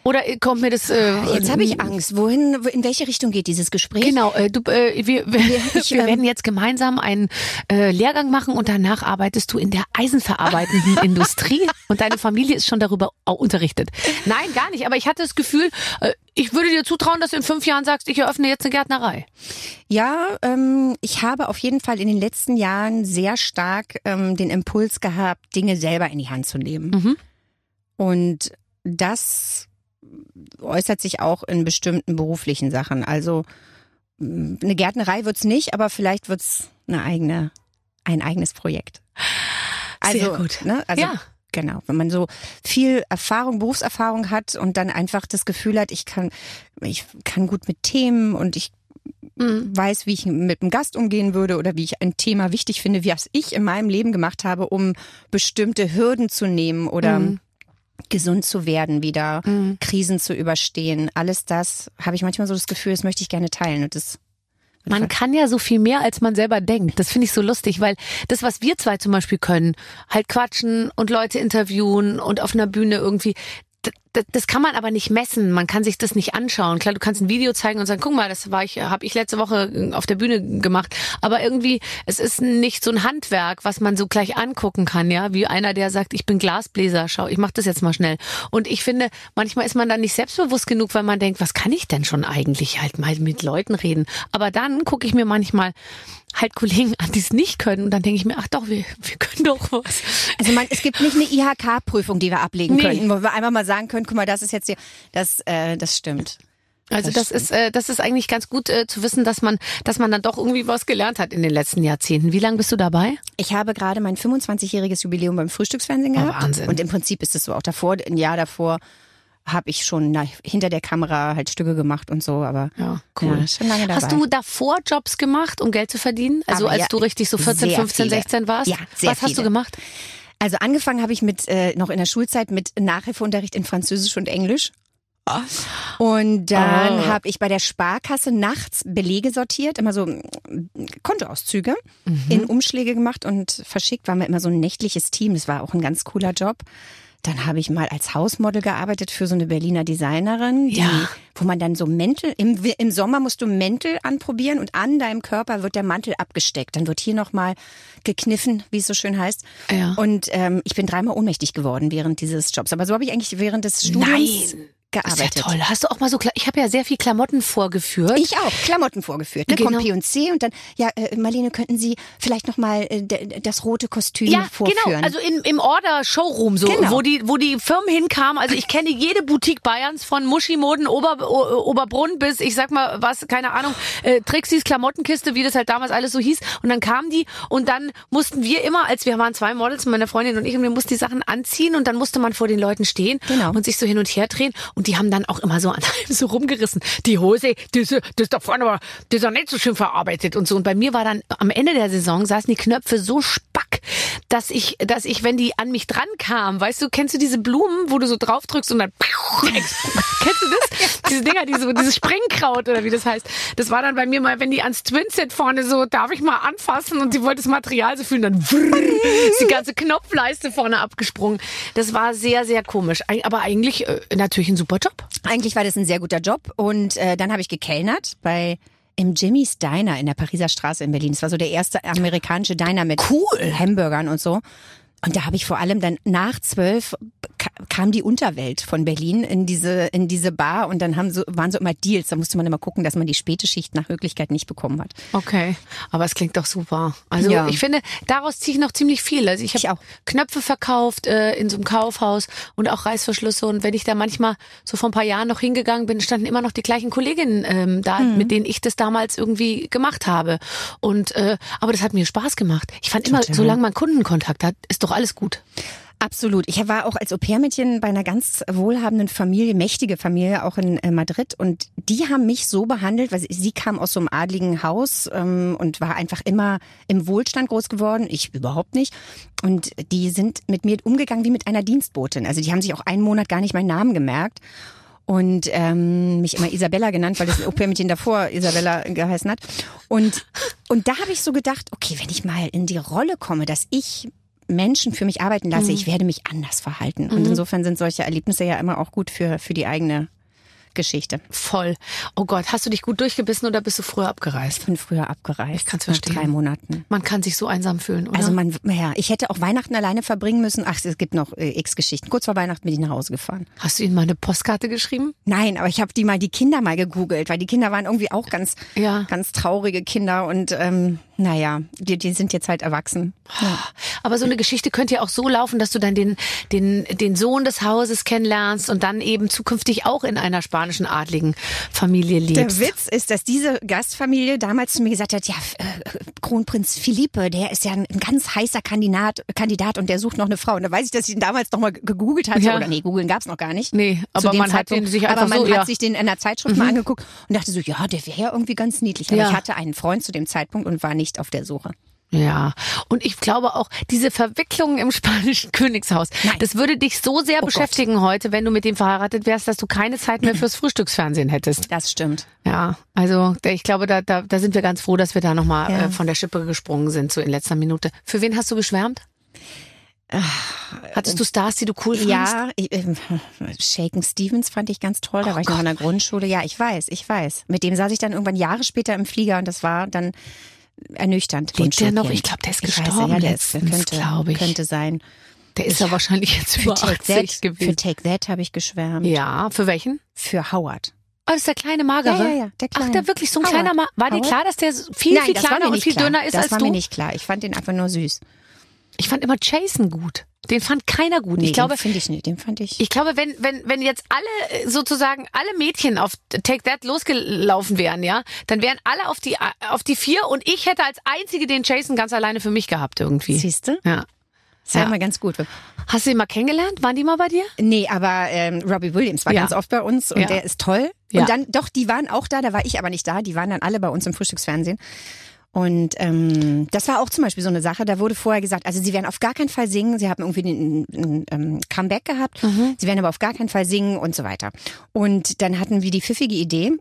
Oder äh, kommt mir das? Äh, Jetzt habe ich Angst. Wohin, wo- in welche Richtung geht dieses Gespräch? Genau, äh, du, äh, wir, wir, ich, wir ähm, werden jetzt gemeinsam einen äh, Lehrgang machen und danach arbeitest du in der eisenverarbeitenden Industrie und deine Familie ist schon darüber auch unterrichtet. Nein, gar nicht. Aber ich hatte das Gefühl, äh, ich würde dir zutrauen, dass du in fünf Jahren sagst, ich eröffne jetzt eine Gärtnerei. Ja, ähm, ich habe auf jeden Fall in den letzten Jahren sehr stark ähm, den Impuls gehabt, Dinge selber in die Hand zu nehmen. Mhm. Und das äußert sich auch in bestimmten beruflichen Sachen. Also mh, eine Gärtnerei wird's nicht, aber vielleicht wird's eine eigene, ein eigenes Projekt. Also, Sehr gut. Ne, also Ja. Genau, wenn man so viel Erfahrung, Berufserfahrung hat und dann einfach das Gefühl hat, ich kann, ich kann gut mit Themen und ich Mhm. weiß, wie ich mit einem Gast umgehen würde oder wie ich ein Thema wichtig finde, wie was ich in meinem Leben gemacht habe, um bestimmte Hürden zu nehmen oder Mhm. Gesund zu werden, wieder Krisen zu überstehen. Alles das habe ich manchmal so das Gefühl, das möchte ich gerne teilen. Und das Man kann ja so viel mehr, als man selber denkt. Das finde ich so lustig, weil das, was wir zwei zum Beispiel können, halt quatschen und Leute interviewen und auf einer Bühne irgendwie, das, das kann man aber nicht messen. Man kann sich das nicht anschauen. Klar, du kannst ein Video zeigen und sagen, guck mal, das war ich, habe ich letzte Woche auf der Bühne gemacht. Aber irgendwie, es ist nicht so ein Handwerk, was man so gleich angucken kann, ja, wie einer, der sagt, ich bin Glasbläser. Schau, ich mach das jetzt mal schnell. Und ich finde, manchmal ist man dann nicht selbstbewusst genug, weil man denkt, was kann ich denn schon eigentlich halt mal mit Leuten reden? Aber dann gucke ich mir manchmal halt Kollegen an, die es nicht können. Und dann denke ich mir, ach doch, wir, wir können doch was. Also man, es gibt nicht eine IHK-Prüfung, die wir ablegen Nee. könnten, wo wir einmal mal sagen können, guck mal, das ist jetzt hier, das, äh, das stimmt. Also Das das, ist äh, das ist eigentlich ganz gut äh, zu wissen, dass man dass man dann doch irgendwie was gelernt hat in den letzten Jahrzehnten. Wie lange bist du dabei? Ich habe gerade mein 25-jähriges Jubiläum beim Frühstücksfernsehen Oh, gehabt. Wahnsinn. Und im Prinzip ist es so auch davor, ein Jahr davor habe ich schon na, hinter der Kamera halt Stücke gemacht und so, aber Ja, cool. Ja, schon lange dabei. Hast du davor Jobs gemacht, um Geld zu verdienen? Also Aber als ja, du richtig so 14, sehr 15, viele. 16 warst? Ja, sehr Was hast du viele. gemacht? Also angefangen habe ich mit äh, noch in der Schulzeit mit Nachhilfeunterricht in Französisch und Englisch. Und dann Ah. habe ich bei der Sparkasse nachts Belege sortiert, immer so mm, Kontoauszüge Mhm. in Umschläge gemacht und verschickt. Waren wir immer so ein nächtliches Team. Das war auch ein ganz cooler Job. Dann habe ich mal als Hausmodel gearbeitet für so eine Berliner Designerin, die, Ja. wo man dann so Mäntel, im, im Sommer musst du Mäntel anprobieren und an deinem Körper wird der Mantel abgesteckt. Dann wird hier nochmal gekniffen, wie es so schön heißt. Ja. Und ähm, ich bin dreimal ohnmächtig geworden während dieses Jobs. Aber so habe ich eigentlich während des Studiums Nein. Gearbeitet. Ist ja toll. Hast du auch mal so, ich habe ja sehr viel Klamotten vorgeführt. Ich auch, Klamotten vorgeführt. Ne? Genau. Kommt P&C und dann, ja, äh, Marlene, könnten Sie vielleicht nochmal äh, das rote Kostüm ja, vorführen? genau. Also in, im Order Showroom so, Genau. wo die wo die Firmen hinkamen. Also ich kenne jede Boutique Bayerns von Muschimoden Ober, O- Oberbrunn bis ich sag mal was, keine Ahnung, äh, Trixis Klamottenkiste, wie das halt damals alles so hieß. Und dann kamen die und dann mussten wir immer, als wir waren zwei Models, meine Freundin und ich, und wir mussten die Sachen anziehen und dann musste man vor den Leuten stehen Genau. und sich so hin und her drehen. Und die haben dann auch immer so an einem so rumgerissen. Die Hose, diese, das da vorne aber, das ist nicht so schön verarbeitet und so. Und bei mir war dann am Ende der Saison saßen die Knöpfe so spack, dass ich, dass ich, wenn die an mich dran kamen, weißt du, kennst du diese Blumen, wo du so drauf drückst und dann kennst du das? Diese Dinger, diese, dieses Springkraut oder wie das heißt. Das war dann bei mir mal, wenn die ans Twinset vorne so, darf ich mal anfassen und die wollte das Material so fühlen, dann ist die ganze Knopfleiste vorne abgesprungen. Das war sehr, sehr komisch. Aber eigentlich äh, natürlich ein super Job. Eigentlich war das ein sehr guter Job und äh, dann habe ich gekellnert bei im Jimmy's Diner in der Pariser Straße in Berlin. Das war so der erste amerikanische Diner mit Cool. Hamburgern und so. Und da habe ich vor allem dann nach zwölf ka- kam die Unterwelt von Berlin in diese in diese Bar und dann haben so waren so immer Deals. Da musste man immer gucken, dass man die späte Schicht nach Möglichkeit nicht bekommen hat. Okay, aber es klingt doch super. Also Ja. ich finde, daraus ziehe ich noch ziemlich viel. Also ich habe. Knöpfe verkauft äh, in so einem Kaufhaus und auch Reißverschlüsse. Und wenn ich da manchmal so vor ein paar Jahren noch hingegangen bin, standen immer noch die gleichen Kolleginnen ähm, da, Mhm. mit denen ich das damals irgendwie gemacht habe. Und äh, aber das hat mir Spaß gemacht. Ich fand immer, Total. solange man Kundenkontakt hat, ist doch alles gut. Absolut. Ich war auch als Au-pair-Mädchen bei einer ganz wohlhabenden Familie, mächtige Familie, auch in äh, Madrid. Und die haben mich so behandelt, weil sie, sie kam aus so einem adligen Haus ähm, und war einfach immer im Wohlstand groß geworden. Ich überhaupt nicht. Und die sind mit mir umgegangen wie mit einer Dienstbotin. Also die haben sich auch einen Monat gar nicht meinen Namen gemerkt. Und ähm, mich immer Isabella genannt, weil das Au-pair-Mädchen davor Isabella geheißen hat. Und, und da habe ich so gedacht, okay, wenn ich mal in die Rolle komme, dass ich Menschen für mich arbeiten lasse, ich werde mich anders verhalten. Und insofern sind solche Erlebnisse ja immer auch gut für, für die eigene Geschichte. Voll. Oh Gott, hast du dich gut durchgebissen oder bist du früher abgereist? Ich bin früher abgereist. Ich kann's nach verstehen. drei Monaten. Man kann sich so einsam fühlen, oder? Also man, ja, ich hätte auch Weihnachten alleine verbringen müssen. Ach, es gibt noch äh, x Geschichten. Kurz vor Weihnachten bin ich nach Hause gefahren. Hast du ihnen mal eine Postkarte geschrieben? Nein, aber ich habe die mal die Kinder mal gegoogelt, weil die Kinder waren irgendwie auch ganz, Ja. ganz traurige Kinder und ähm, naja, die, die sind jetzt halt erwachsen. Aber so eine Geschichte könnte ja auch so laufen, dass du dann den, den, den Sohn des Hauses kennenlernst und dann eben zukünftig auch in einer spanischen adligen Familie Der lebst. Witz ist, dass diese Gastfamilie damals zu mir gesagt hat, ja, äh, Kronprinz Philippe, der ist ja ein, ein ganz heißer Kandidat, Kandidat und der sucht noch eine Frau. Und da weiß ich, dass ich ihn damals noch mal gegoogelt hatte. Ja. Oder nee, googeln gab's noch gar nicht. Nee, aber man hat Zeitpunkt. den sich Aber einfach man so, hat ja. Mhm. sich den in der Zeitschrift mal angeguckt und dachte so, ja, der wäre ja irgendwie ganz niedlich. Aber Ja. ich hatte einen Freund zu dem Zeitpunkt und war nicht auf der Suche. Ja, und ich glaube auch, diese Verwicklungen im spanischen Königshaus, Nein. das würde dich so sehr Oh beschäftigen heute, wenn du mit dem verheiratet wärst, dass du keine Zeit mehr fürs Frühstücksfernsehen hättest. Das stimmt. Ja, also ich glaube, da, da, da sind wir ganz froh, dass wir da nochmal Ja. äh, von der Schippe gesprungen sind, so in letzter Minute. Für wen hast du geschwärmt? Hattest du Stars, die du cool fandst? Ja, ähm, Shaken Stevens fand ich ganz toll. Da war ich noch in der Grundschule. Ja, ich weiß, ich weiß. Mit dem saß ich dann irgendwann Jahre später im Flieger und das war dann ernüchternd. Lebt der noch? Ich glaub, der ist Ich weiß, gestorben ja, der ist, letztens, könnte, glaub ich. Könnte sein. Der ist ja wahrscheinlich jetzt Für über Take 80 That, für gewesen. Take That habe ich geschwärmt. Ja, für welchen? Für Howard. Oh, das ist der kleine Magere. Ja, ja, ja, der Ach, Kleine. der wirklich so ein Howard. kleiner Ma War dir Howard? klar, dass der viel, Nein, viel das war kleiner und viel klar. dünner ist das als war du? mir nicht klar. Ich fand den einfach nur süß. Ich fand immer Jason gut. Den fand keiner gut. Nee, ich glaube, den finde ich nicht. Den fand ich. ich glaube, wenn, wenn, wenn jetzt alle äh, sozusagen alle Mädchen auf Take That losgelaufen wären, ja, dann wären alle auf die auf die vier und ich hätte als einzige den Jason ganz alleine für mich gehabt irgendwie. Siehst du? Ja. Das war Ja. immer ganz gut. Hast du ihn mal kennengelernt? Waren die mal bei dir? Nee, aber ähm, Robbie Williams war Ja. ganz oft bei uns und Ja. der ist toll. Und dann, doch, die waren auch da, da war ich aber nicht da, die waren dann alle bei uns im Frühstücksfernsehen. Und ähm, das war auch zum Beispiel so eine Sache, da wurde vorher gesagt, also sie werden auf gar keinen Fall singen, sie haben irgendwie ein, ein, ein Comeback gehabt, Mhm. sie werden aber auf gar keinen Fall singen und so weiter. Und dann hatten wir die pfiffige Idee,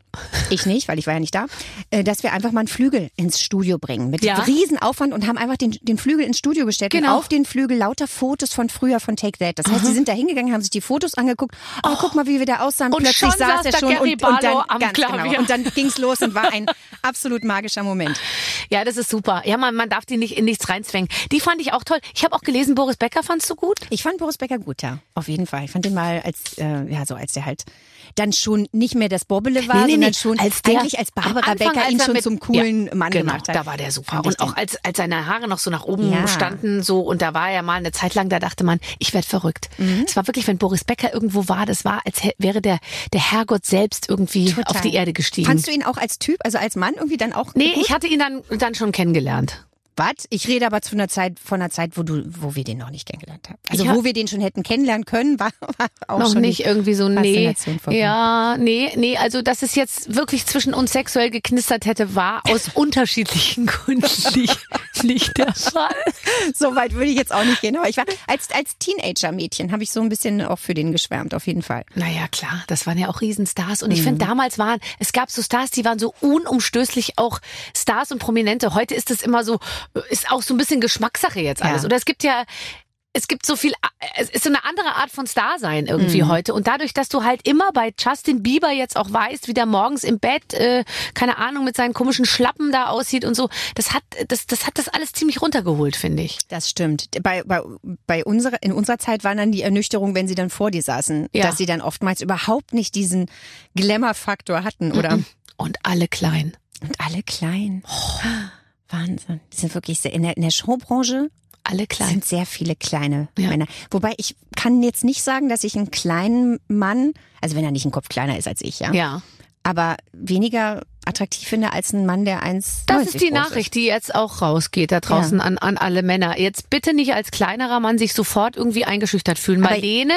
ich nicht, weil ich war ja nicht da, äh, dass wir einfach mal einen Flügel ins Studio bringen mit Ja. Riesenaufwand und haben einfach den, den Flügel ins Studio gestellt Genau. und auf den Flügel lauter Fotos von früher von Take That. Das heißt, sie sind da hingegangen, haben sich die Fotos angeguckt, oh, guck mal, wie wir da aussahen. Und Plötzlich schon saß saß er schon und, und dann ganz Klavier. genau. Und dann ging's los und war ein absolut magischer Moment. Ja, das ist super. Ja, man, man darf die nicht in nichts reinzwängen. Die fand ich auch toll. Ich habe auch gelesen, Boris Becker fandst du gut? Ich fand Boris Becker gut, ja, auf jeden Fall. Ich fand den mal als, äh, ja, so als der halt dann schon nicht mehr das Bobbele war, Nee, nee, sondern nee. schon Als der- eigentlich als Barbara Anfang, Becker als ihn schon mit- zum coolen ja, Mann genau, gemacht hat. Da war der super. Und auch als, als seine Haare noch so nach oben Ja. standen, so, und da war er mal eine Zeit lang, da dachte man, ich werd verrückt. Mhm. Es war wirklich, wenn Boris Becker irgendwo war, das war, als wäre der, der Herrgott selbst irgendwie Total. auf die Erde gestiegen. Fandst du ihn auch als Typ, also als Mann irgendwie dann auch nee, gut? ich hatte ihn dann, dann schon kennengelernt. Was? Ich rede aber zu einer Zeit, von einer Zeit, wo du, wo wir den noch nicht kennengelernt haben. Also hab- wo wir den schon hätten kennenlernen können, war, war auch noch schon nicht irgendwie so, nee. Ja, nee, nee, also dass es jetzt wirklich zwischen uns sexuell geknistert hätte, war aus unterschiedlichen Gründen nicht, nicht der Fall. So weit würde ich jetzt auch nicht gehen. Aber ich war als, als Teenager-Mädchen habe ich so ein bisschen auch für den geschwärmt, auf jeden Fall. Naja, klar, das waren ja auch Riesenstars. Und ich Mhm. finde, damals waren, es gab so Stars, die waren so unumstößlich auch Stars und Prominente. Heute ist es immer so, ist auch so ein bisschen Geschmackssache jetzt alles. Ja. Oder es gibt ja, es gibt so viel, es ist so eine andere Art von Star sein irgendwie Mhm. heute. Und dadurch, dass du halt immer bei Justin Bieber jetzt auch weißt, wie der morgens im Bett, äh, keine Ahnung, mit seinen komischen Schlappen da aussieht und so, das hat, das, das hat das alles ziemlich runtergeholt, finde ich. Das stimmt. Bei, bei, bei unserer, in unserer Zeit waren dann die Ernüchterung, wenn sie dann vor dir saßen, Ja. dass sie dann oftmals überhaupt nicht diesen Glamour-Faktor hatten, oder? Und alle klein. Und alle klein. Wahnsinn. Die sind wirklich sehr, in der, in der Showbranche Alle klein. sind sehr viele kleine Ja. Männer. Wobei ich kann jetzt nicht sagen, dass ich einen kleinen Mann, also wenn er nicht einen Kopf kleiner ist als ich, ja, Ja. aber weniger attraktiv finde als ein Mann, der eins Das ist die Nachricht, die jetzt auch rausgeht da draußen an, an alle Männer. Jetzt bitte nicht als kleinerer Mann sich sofort irgendwie eingeschüchtert fühlen. Aber- Marlene,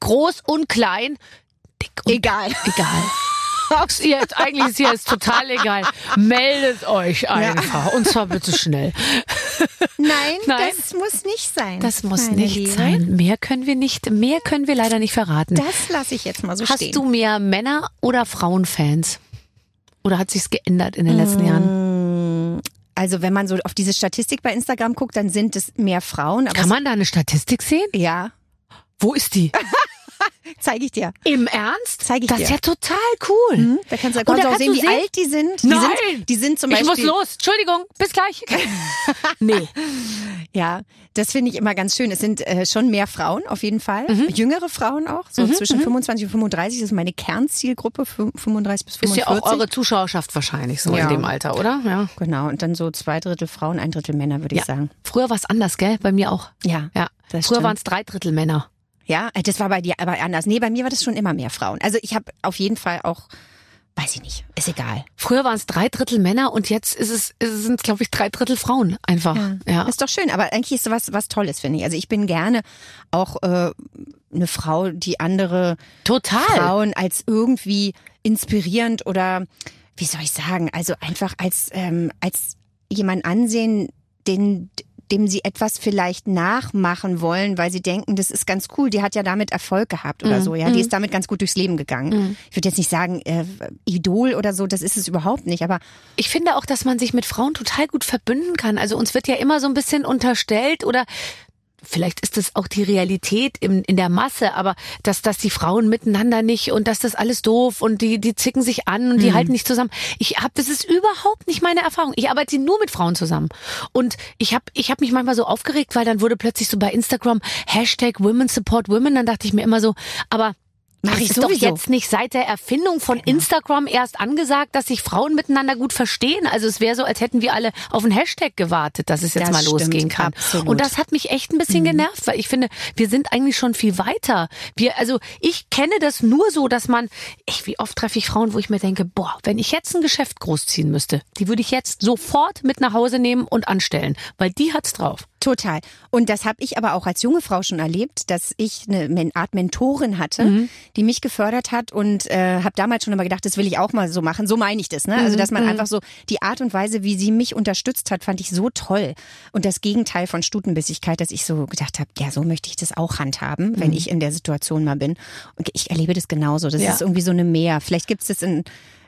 groß und klein, dick und Egal. egal. Ach, ihr jetzt, eigentlich ist hier jetzt total egal. Meldet euch einfach. Und zwar bitte schnell. Nein, Nein. das muss nicht sein. Das muss nicht Liebe. sein. Mehr können wir nicht, mehr können wir leider nicht verraten. Das lasse ich jetzt mal so Hast stehen. du mehr Männer- oder Frauenfans? Oder hat sich's geändert in den letzten Mm. Jahren? Also wenn man so auf diese Statistik bei Instagram guckt, dann sind es mehr Frauen. Kann man da eine Statistik sehen? ja, Wo ist die? zeige ich dir. Im Ernst? Zeig ich das dir. ist ja total cool. Hm? Da kannst du, kannst auch sehen, wie sehen- alt die sind. Die Nein! sind, die sind zum Ich Beispiel. muss los. Entschuldigung, bis gleich. nee. Ja, das finde ich immer ganz schön. Es sind äh, schon mehr Frauen auf jeden Fall. Mhm. Jüngere Frauen auch. So zwischen 25 und 35 das ist meine Kernzielgruppe, fün- 35 bis Ist 45. ja auch eure Zuschauerschaft wahrscheinlich so Ja. in dem Alter, oder? Ja. Genau, und dann so zwei Drittel Frauen, ein Drittel Männer, würde ich ja. sagen. Früher war es anders, gell? Bei mir auch. Ja. Ja. Das Früher waren es drei Drittel Männer. Ja, äh, das war bei dir aber anders. Nee, bei mir war das schon immer mehr Frauen. Also ich habe auf jeden Fall auch, weiß ich nicht, ist egal. Früher waren es drei Drittel Männer und jetzt ist es, ist es sind glaube ich, drei Drittel Frauen einfach. Ja. Ist doch schön, aber eigentlich ist was was Tolles, finde ich. Also ich bin gerne auch äh, eine Frau, die andere Total. Frauen als irgendwie inspirierend oder wie soll ich sagen, also einfach als ähm, als jemand ansehen, den dem sie etwas vielleicht nachmachen wollen, weil sie denken, das ist ganz cool, die hat ja damit Erfolg gehabt oder Mhm. so, ja, die ist damit ganz gut durchs Leben gegangen. Ich würde jetzt nicht sagen, äh, Idol oder so, das ist es überhaupt nicht, aber Ich finde auch, dass man sich mit Frauen total gut verbünden kann. Also uns wird ja immer so ein bisschen unterstellt oder vielleicht ist das auch die Realität in, in der Masse, aber dass, dass die Frauen miteinander nicht und dass das alles doof und die, die zicken sich an und die halten nicht zusammen. Ich habe, das ist überhaupt nicht meine Erfahrung. Ich arbeite nur mit Frauen zusammen. Und ich habe ich hab mich manchmal so aufgeregt, weil dann wurde plötzlich so bei Instagram Hashtag Women Support Women. Dann dachte ich mir immer so, aber Mach ich ist doch sowieso. jetzt nicht seit der Erfindung von Instagram erst angesagt, dass sich Frauen miteinander gut verstehen. Also es wäre so, als hätten wir alle auf einen Hashtag gewartet, dass es jetzt Das mal stimmt, losgehen kann. absolut. Und das hat mich echt ein bisschen genervt, weil ich finde, wir sind eigentlich schon viel weiter. Wir, also ich kenne das nur so, dass man, ich, wie oft treffe ich Frauen, wo ich mir denke, boah, wenn ich jetzt ein Geschäft großziehen müsste, die würde ich jetzt sofort mit nach Hause nehmen und anstellen, weil die hat's drauf. Total. Und das habe ich aber auch als junge Frau schon erlebt, dass ich eine Art Mentorin hatte, Mhm. die mich gefördert hat und äh, habe damals schon immer gedacht, das will ich auch mal so machen. So meine ich das. Ne? Mhm. Also dass man einfach so die Art und Weise, wie sie mich unterstützt hat, fand ich so toll. Und das Gegenteil von Stutenbissigkeit, dass ich so gedacht habe, ja, so möchte ich das auch handhaben, wenn ich in der Situation mal bin. Und ich erlebe das genauso. Das Mhm. Ja. ist irgendwie so eine Mehr. Vielleicht gibt es das in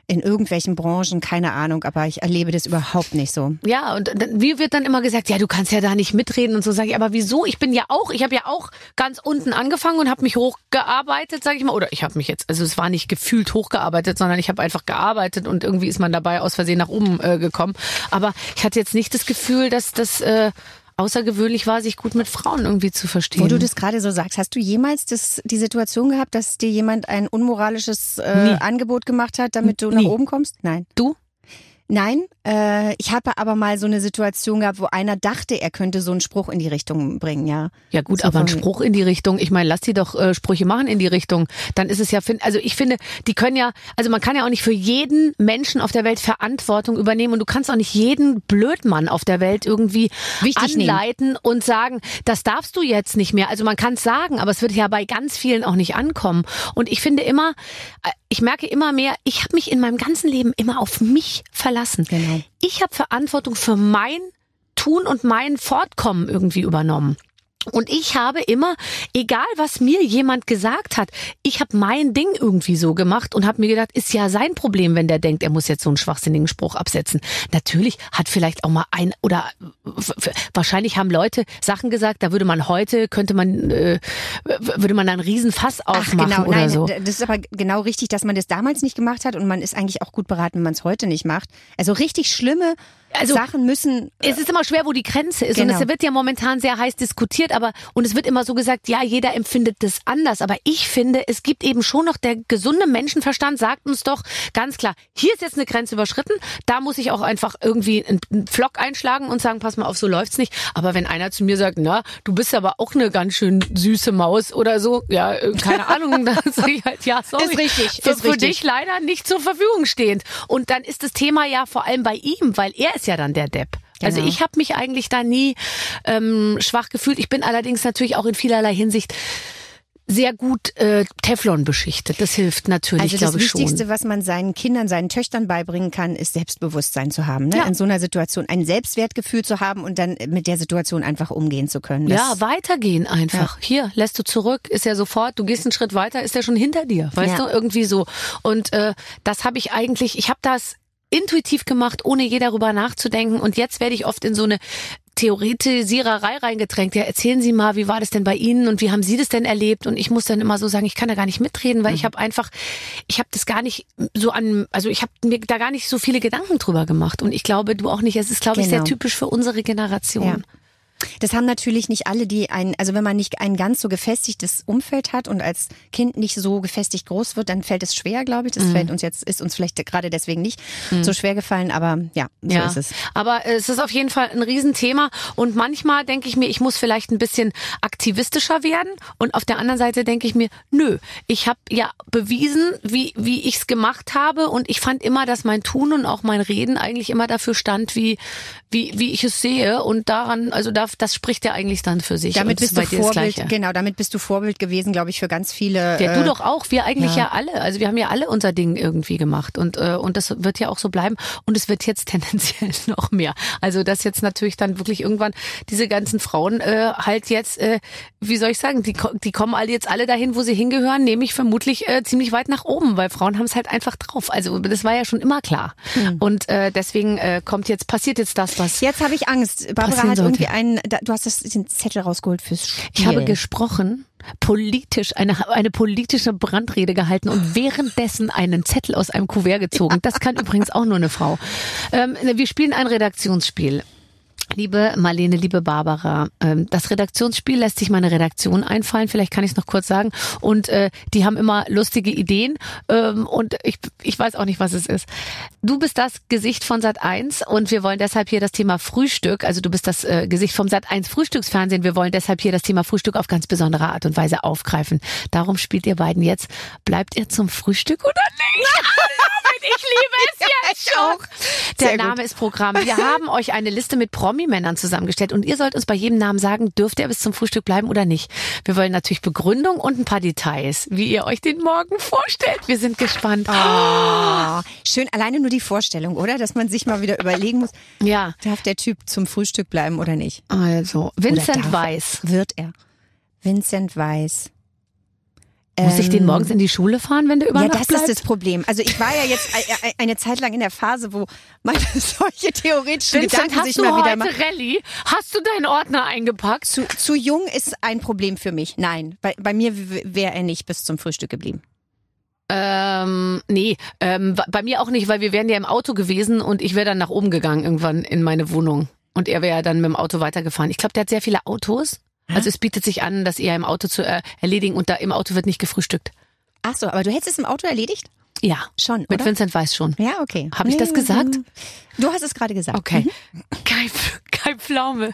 in irgendwelchen Branchen, keine Ahnung, aber ich erlebe das überhaupt nicht so. Ja, und dann, wie wird dann immer gesagt, ja, du kannst ja da nicht mitreden und so sage ich, aber wieso? Ich bin ja auch, ich habe ja auch ganz unten angefangen und habe mich hochgearbeitet, sage ich mal, oder ich habe mich jetzt, also es war nicht gefühlt hochgearbeitet, sondern ich habe einfach gearbeitet und irgendwie ist man dabei aus Versehen nach oben äh, gekommen, aber ich hatte jetzt nicht das Gefühl, dass das äh, außergewöhnlich war, sich gut mit Frauen irgendwie zu verstehen. Wo du das gerade so sagst, hast du jemals das, die Situation gehabt, dass dir jemand ein unmoralisches äh. Angebot gemacht hat, damit du Nie. nach oben kommst? Nein. du? Nein, äh, ich habe aber mal so eine Situation gehabt, wo einer dachte, er könnte so einen Spruch in die Richtung bringen, ja. Ja gut, So aber ein von- Spruch in die Richtung, ich meine, lass die doch äh, Sprüche machen in die Richtung. Dann ist es ja, also ich finde, die können ja, also man kann ja auch nicht für jeden Menschen auf der Welt Verantwortung übernehmen und du kannst auch nicht jeden Blödmann auf der Welt irgendwie Wichtig nehmen. anleiten und sagen, das darfst du jetzt nicht mehr. Also man kann es sagen, aber es wird ja bei ganz vielen auch nicht ankommen. Und ich finde immer, äh, ich merke immer mehr, ich habe mich in meinem ganzen Leben immer auf mich verlassen. Genau. Ich habe Verantwortung für mein Tun und mein Fortkommen irgendwie übernommen. Und ich habe immer, egal was mir jemand gesagt hat, ich habe mein Ding irgendwie so gemacht und habe mir gedacht, ist ja sein Problem, wenn der denkt, er muss jetzt so einen schwachsinnigen Spruch absetzen. Natürlich hat vielleicht auch mal ein oder wahrscheinlich haben Leute Sachen gesagt, da würde man heute könnte man äh, würde man da einen Riesenfass Ach aufmachen genau, oder nein, so. das ist aber genau richtig, dass man das damals nicht gemacht hat und man ist eigentlich auch gut beraten, wenn man es heute nicht macht. Also richtig schlimme Also- Sachen müssen Es ist immer schwer, wo die Grenze ist. Und Genau. es wird ja momentan sehr heiß diskutiert, aber und es wird immer so gesagt, ja, jeder empfindet das anders. Aber ich finde, es gibt eben schon noch der gesunde Menschenverstand, sagt uns doch ganz klar, hier ist jetzt eine Grenze überschritten, da muss ich auch einfach irgendwie einen Pflock einschlagen und sagen, pass mal auf, so läuft's nicht. Aber wenn einer zu mir sagt, na, du bist aber auch eine ganz schön süße Maus oder so, ja, äh, keine Ahnung, dann sage ich halt, ja, sorry. Ist richtig, Für, ist für richtig. dich leider nicht zur Verfügung stehend. Und dann ist das Thema ja vor allem bei ihm, weil er ist ja dann der Depp. Also Genau. ich habe mich eigentlich da nie ähm, schwach gefühlt. Ich bin allerdings natürlich auch in vielerlei Hinsicht sehr gut äh, Teflon beschichtet. Das hilft natürlich, Also das glaube ich Wichtigste, schon. was man seinen Kindern, seinen Töchtern beibringen kann, ist Selbstbewusstsein zu haben. Ne? Ja. In so einer Situation ein Selbstwertgefühl zu haben und dann mit der Situation einfach umgehen zu können. Das, Ja, weitergehen einfach. Hier, lässt du zurück, ist ja sofort, du gehst einen Schritt weiter, ist er schon hinter dir. Weißt Ja. du, irgendwie so. Und äh, das habe ich eigentlich, ich habe das intuitiv gemacht, ohne je darüber nachzudenken. Und jetzt werde ich oft in so eine Theoretisiererei reingedrängt. Ja, erzählen Sie mal, wie war das denn bei Ihnen und wie haben Sie das denn erlebt? Und ich muss dann immer so sagen, ich kann da gar nicht mitreden, weil ich habe einfach, ich habe das gar nicht so an, also ich habe mir da gar nicht so viele Gedanken drüber gemacht. Und ich glaube, du auch nicht. Es ist, glaube ich, sehr Genau. typisch für unsere Generation. Ja. Das haben natürlich nicht alle, die ein, also wenn man nicht ein ganz so gefestigtes Umfeld hat und als Kind nicht so gefestigt groß wird, dann fällt es schwer, glaube ich. Mhm. Das fällt uns jetzt, ist uns vielleicht gerade deswegen nicht so schwer gefallen, aber ja, so ja, ist es. aber es ist auf jeden Fall ein Riesenthema und manchmal denke ich mir, ich muss vielleicht ein bisschen aktivistischer werden und auf der anderen Seite denke ich mir, nö, ich habe ja bewiesen, wie wie ich es gemacht habe und ich fand immer, dass mein Tun und auch mein Reden eigentlich immer dafür stand, wie wie wie ich es sehe und daran, also da das, das spricht ja eigentlich dann für sich. Damit bist du Vorbild, genau, damit bist du Vorbild gewesen, glaube ich, für ganz viele. Ja, äh, du doch auch. Wir eigentlich ja. ja. alle. Also wir haben ja alle unser Ding irgendwie gemacht und äh, und das wird ja auch so bleiben und es wird jetzt tendenziell noch mehr. Also dass jetzt natürlich dann wirklich irgendwann diese ganzen Frauen äh, halt jetzt, äh, wie soll ich sagen, die die kommen alle jetzt alle dahin, wo sie hingehören, nämlich vermutlich äh, ziemlich weit nach oben, weil Frauen haben es halt einfach drauf. Also das war ja schon immer klar. Hm. Und äh, deswegen äh, kommt jetzt passiert jetzt das, was Jetzt habe ich Angst. Barbara hat irgendwie einen, da, du hast das, den Zettel rausgeholt fürs Spiel. Ich habe gesprochen, politisch, eine, eine politische Brandrede gehalten und währenddessen einen Zettel aus einem Kuvert gezogen. Das kann übrigens auch nur eine Frau. Ähm, wir spielen ein Redaktionsspiel. Liebe Marlene, liebe Barbara, ähm, das Redaktionsspiel lässt sich meine Redaktion einfallen, vielleicht kann ich es noch kurz sagen. Und äh, die haben immer lustige Ideen ähm, und ich, ich weiß auch nicht, was es ist. Du bist das Gesicht von Sat 1 und wir wollen deshalb hier das Thema Frühstück, also du bist das äh, Gesicht vom Sat 1 Frühstücksfernsehen, wir wollen deshalb hier das Thema Frühstück auf ganz besondere Art und Weise aufgreifen. Darum spielt ihr beiden jetzt. Bleibt ihr zum Frühstück oder nicht? ich liebe es jetzt schon. Der Sehr gut. Name ist Programm. Wir haben euch eine Liste mit Promi-Männern zusammengestellt und ihr sollt uns bei jedem Namen sagen, dürft ihr bis zum Frühstück bleiben oder nicht. Wir wollen natürlich Begründung und ein paar Details, wie ihr euch den Morgen vorstellt. Wir sind gespannt. Ah, schön, alleine nur die Vorstellung, oder? Dass man sich mal wieder überlegen muss, Ja, darf der Typ zum Frühstück bleiben oder nicht? also Vincent Weiss. Wird er. Vincent Weiss. Muss ich den Ähm, morgens in die Schule fahren, wenn der über Ja, das bleibt? ist das Problem. Also ich war ja jetzt eine Zeit lang in der Phase, wo man solche theoretischen Vincent, Gedanken sich du mal wieder macht. Rallye? Hast du deinen Ordner eingepackt? Zu, zu jung ist ein Problem für mich. Nein, bei, bei mir wäre er nicht bis zum Frühstück geblieben. Ähm, nee, ähm, bei mir auch nicht, weil wir wären ja im Auto gewesen und ich wäre dann nach oben gegangen irgendwann in meine Wohnung. Und er wäre ja dann mit dem Auto weitergefahren. Ich glaube, der hat sehr viele Autos. Also es bietet sich an, das eher im Auto zu äh, erledigen und da im Auto wird nicht gefrühstückt. Ach so, aber du hättest es im Auto erledigt? Ja, Schon, mit oder? Vincent Weiß schon. Ja, okay. Hab ich das gesagt? Du hast es gerade gesagt. Okay. Mhm. Kein, kein Pflaume.